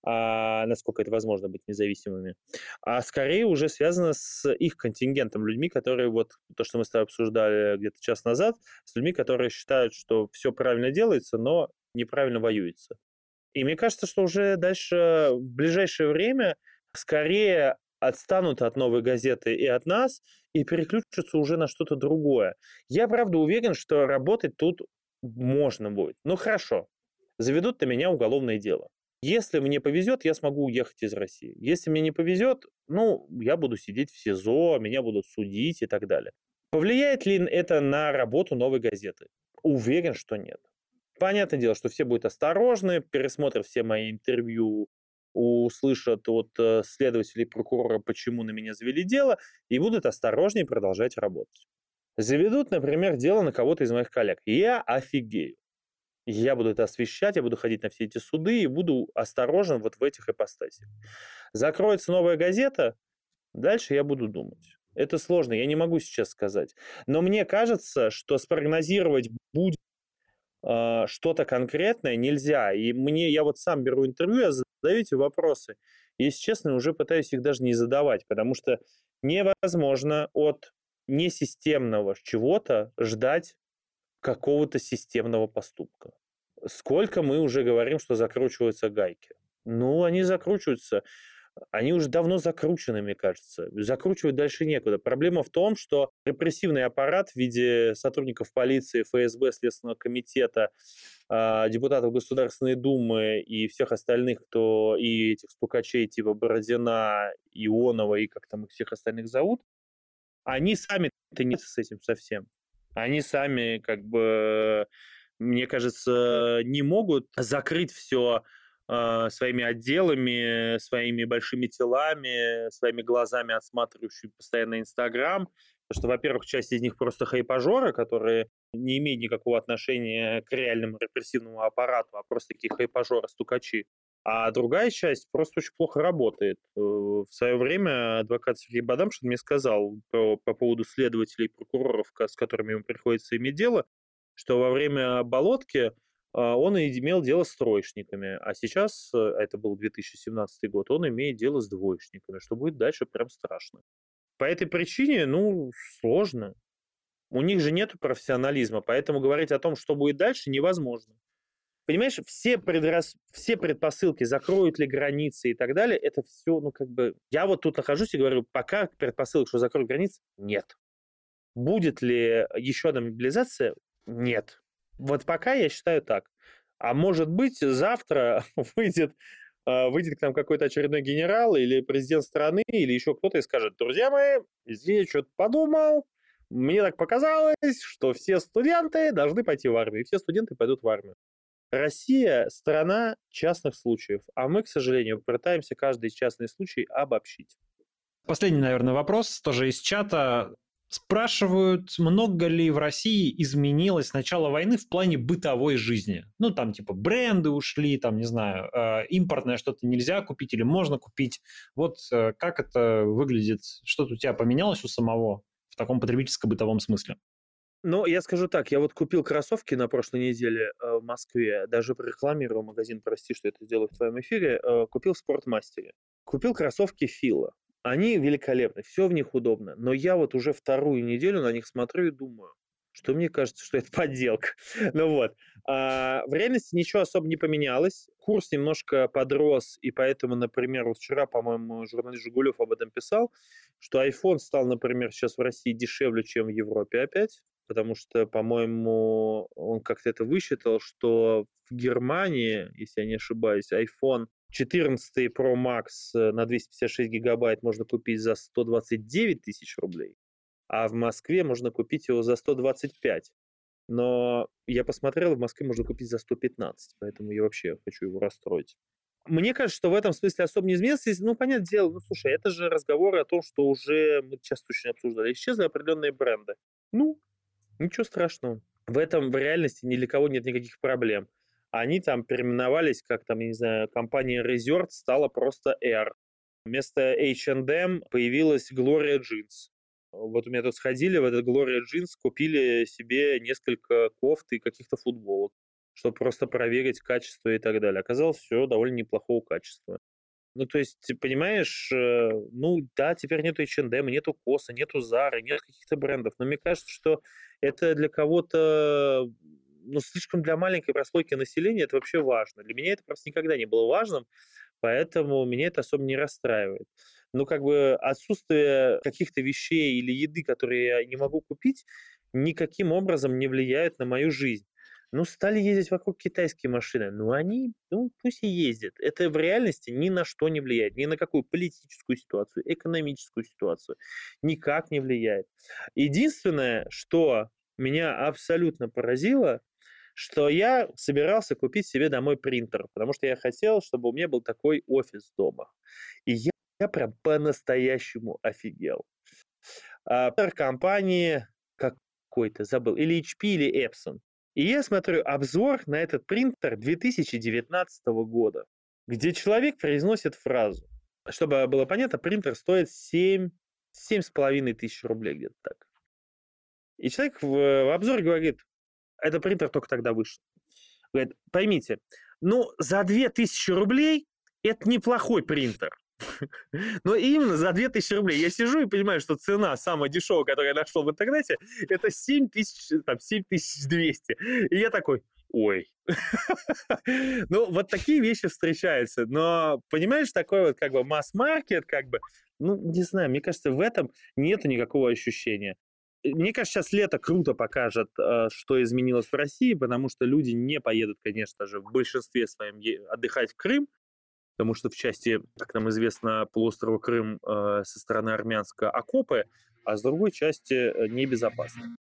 а, насколько это возможно быть независимыми, а скорее уже связано с их контингентом, людьми, которые вот то, что мы с тобой обсуждали где-то час назад, с людьми, которые считают, что все правильно делается, но неправильно воюется. И мне кажется, что уже дальше в ближайшее время скорее отстанут от новой газеты и от нас и переключатся уже на что-то другое. Я, правда, уверен, что работать тут можно будет. Ну, хорошо, заведут на меня уголовное дело. Если мне повезет, я смогу уехать из России. Если мне не повезет, ну, я буду сидеть в СИЗО, меня будут судить и так далее. Повлияет ли это на работу новой газеты? Уверен, что нет. Понятное дело, что все будут осторожны, пересмотрят все мои интервью услышат от э, следователей прокурора, почему на меня завели дело, и будут осторожнее продолжать работать. Заведут, например, дело на кого-то из моих коллег. Я офигею. Я буду это освещать, я буду ходить на все эти суды и буду осторожен вот в этих ипостасях. Закроется новая газета, дальше я буду думать. Это сложно, я не могу сейчас сказать. Но мне кажется, что спрогнозировать будет э, что-то конкретное нельзя. И мне, я вот сам беру интервью, я задаю эти вопросы. Если честно, уже пытаюсь их даже не задавать, потому что невозможно от несистемного чего-то ждать какого-то системного поступка. Сколько мы уже говорим, что закручиваются гайки? Ну, они закручиваются они уже давно закручены, мне кажется. Закручивать дальше некуда. Проблема в том, что репрессивный аппарат в виде сотрудников полиции, ФСБ, Следственного комитета, а, депутатов Государственной Думы и всех остальных, кто и этих стукачей типа Бородина, Ионова и как там их всех остальных зовут, они сами-то не с этим совсем. Они сами как бы, мне кажется, не могут закрыть все своими отделами, своими большими телами, своими глазами, отсматривающими постоянно Инстаграм. Потому что, во-первых, часть из них просто хайпажоры, которые не имеют никакого отношения к реальному репрессивному аппарату, а просто такие хайпажоры, стукачи. А другая часть просто очень плохо работает. Э, в свое время адвокат Сергей Бадамшин мне сказал по, по поводу следователей и прокуроров, с которыми ему приходится иметь дело, что во время болотки он имел дело с троечниками, а сейчас, э, это был 2017 год, он имеет дело с двоечниками, что будет дальше прям страшно. По этой причине, ну, сложно. У них же нет профессионализма, поэтому говорить о том, что будет дальше, невозможно. Понимаешь, все, предрас... все предпосылки, закроют ли границы и так далее, это все, ну, как бы... Я вот тут нахожусь и говорю, пока предпосылок, что закроют границы, нет. Будет ли еще одна мобилизация? Нет. Вот пока я считаю так. А может быть, завтра выйдет, а, выйдет к нам какой-то очередной генерал или президент страны, или еще кто-то и скажет, друзья мои, здесь что-то подумал, мне так показалось, что все студенты должны пойти в армию, и все студенты пойдут в армию. Россия – страна частных случаев, а мы, к сожалению, пытаемся каждый частный случай обобщить. Последний, наверное, вопрос, тоже из чата. Спрашивают, много ли в России изменилось с начала войны в плане бытовой жизни. Ну, там типа бренды ушли, там, не знаю, э, импортное что-то нельзя купить или можно купить. Вот э, как это выглядит? Что-то у тебя поменялось у самого в таком потребительско-бытовом смысле? Ну, я скажу так, я вот купил кроссовки на прошлой неделе э, в Москве, даже прорекламировал магазин, прости, что это сделаю в твоем эфире, э, купил в спортмастере. Купил кроссовки Фила. Они великолепны, все в них удобно. Но я вот уже вторую неделю на них смотрю и думаю, что мне кажется, что это подделка. ну вот. А, в реальности ничего особо не поменялось. Курс немножко подрос, и поэтому, например, вот вчера, по-моему, журналист Жигулев об этом писал, что iPhone стал, например, сейчас в России дешевле, чем в Европе опять, потому что, по-моему, он как-то это высчитал, что в Германии, если я не ошибаюсь, iPhone 14 Pro Max э, на 256 гигабайт можно купить за 129 тысяч рублей, а в Москве можно купить его за 125. Но я посмотрел, в Москве можно купить за 115, поэтому я вообще хочу его расстроить. Мне кажется, что в этом смысле особо не изменилось. Ну, понятное дело, ну, слушай, это же разговоры о том, что уже, мы часто очень обсуждали, исчезли определенные бренды. Ну, ничего страшного. В этом в реальности ни для кого нет никаких проблем. Они там переименовались, как там, я не знаю, компания Resort стала просто Air. Вместо H&M появилась Gloria Jeans. Вот у меня тут сходили в этот Gloria Jeans, купили себе несколько кофт и каких-то футболок, чтобы просто проверить качество и так далее. Оказалось, все довольно неплохого качества. Ну, то есть, понимаешь, э, ну, да, теперь нету H&M, нету Коса, нету Зары, нет каких-то брендов, но мне кажется, что это для кого-то, ну, слишком для маленькой прослойки населения это вообще важно. Для меня это просто никогда не было важным, поэтому меня это особо не расстраивает ну, как бы отсутствие каких-то вещей или еды, которые я не могу купить, никаким образом не влияет на мою жизнь. Ну, стали ездить вокруг китайские машины. Ну, они, ну, пусть и ездят. Это в реальности ни на что не влияет. Ни на какую политическую ситуацию, экономическую ситуацию. Никак не влияет. Единственное, что меня абсолютно поразило, что я собирался купить себе домой принтер, потому что я хотел, чтобы у меня был такой офис дома. И я я прям по-настоящему офигел. А, компании какой-то, забыл, или HP, или Epson. И я смотрю обзор на этот принтер 2019 года, где человек произносит фразу. Чтобы было понятно, принтер стоит 7, 7,5 тысяч рублей где-то так. И человек в, в обзоре говорит, это принтер только тогда вышел. Говорит, поймите, ну за 2000 рублей это неплохой принтер. Но именно за 2000 рублей я сижу и понимаю, что цена самая дешевая, которую я нашел в интернете, это 7000, там, 7200. И я такой, ой. ну, вот такие вещи встречаются. Но, понимаешь, такой вот как бы масс-маркет, как бы, ну, не знаю, мне кажется, в этом нет никакого ощущения. Мне кажется, сейчас лето круто покажет, э, что изменилось в России, потому что люди не поедут, конечно же, в большинстве своем отдыхать в Крым, потому что в части, как нам известно, полуострова Крым э, со стороны армянска окопы, а с другой части э, небезопасно.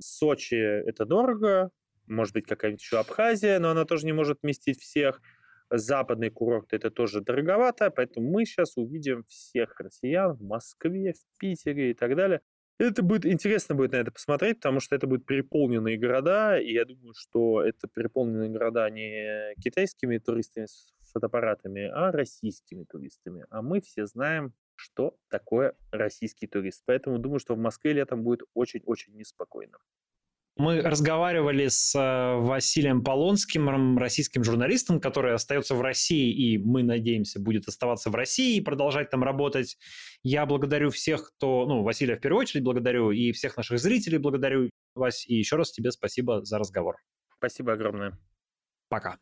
Сочи – это дорого, может быть, какая-нибудь еще Абхазия, но она тоже не может вместить всех. Западный курорт – это тоже дороговато, поэтому мы сейчас увидим всех россиян в Москве, в Питере и так далее. Это будет интересно будет на это посмотреть, потому что это будут переполненные города, и я думаю, что это переполненные города не китайскими туристами с фотоаппаратами, а российскими туристами. А мы все знаем, что такое российский турист. Поэтому думаю, что в Москве летом будет очень-очень неспокойно. Мы разговаривали с э, Василием Полонским, российским журналистом, который остается в России и, мы надеемся, будет оставаться в России и продолжать там работать. Я благодарю всех, кто... Ну, Василия в первую очередь благодарю, и всех наших зрителей благодарю, Вась, и еще раз тебе спасибо за разговор. Спасибо огромное. Пока.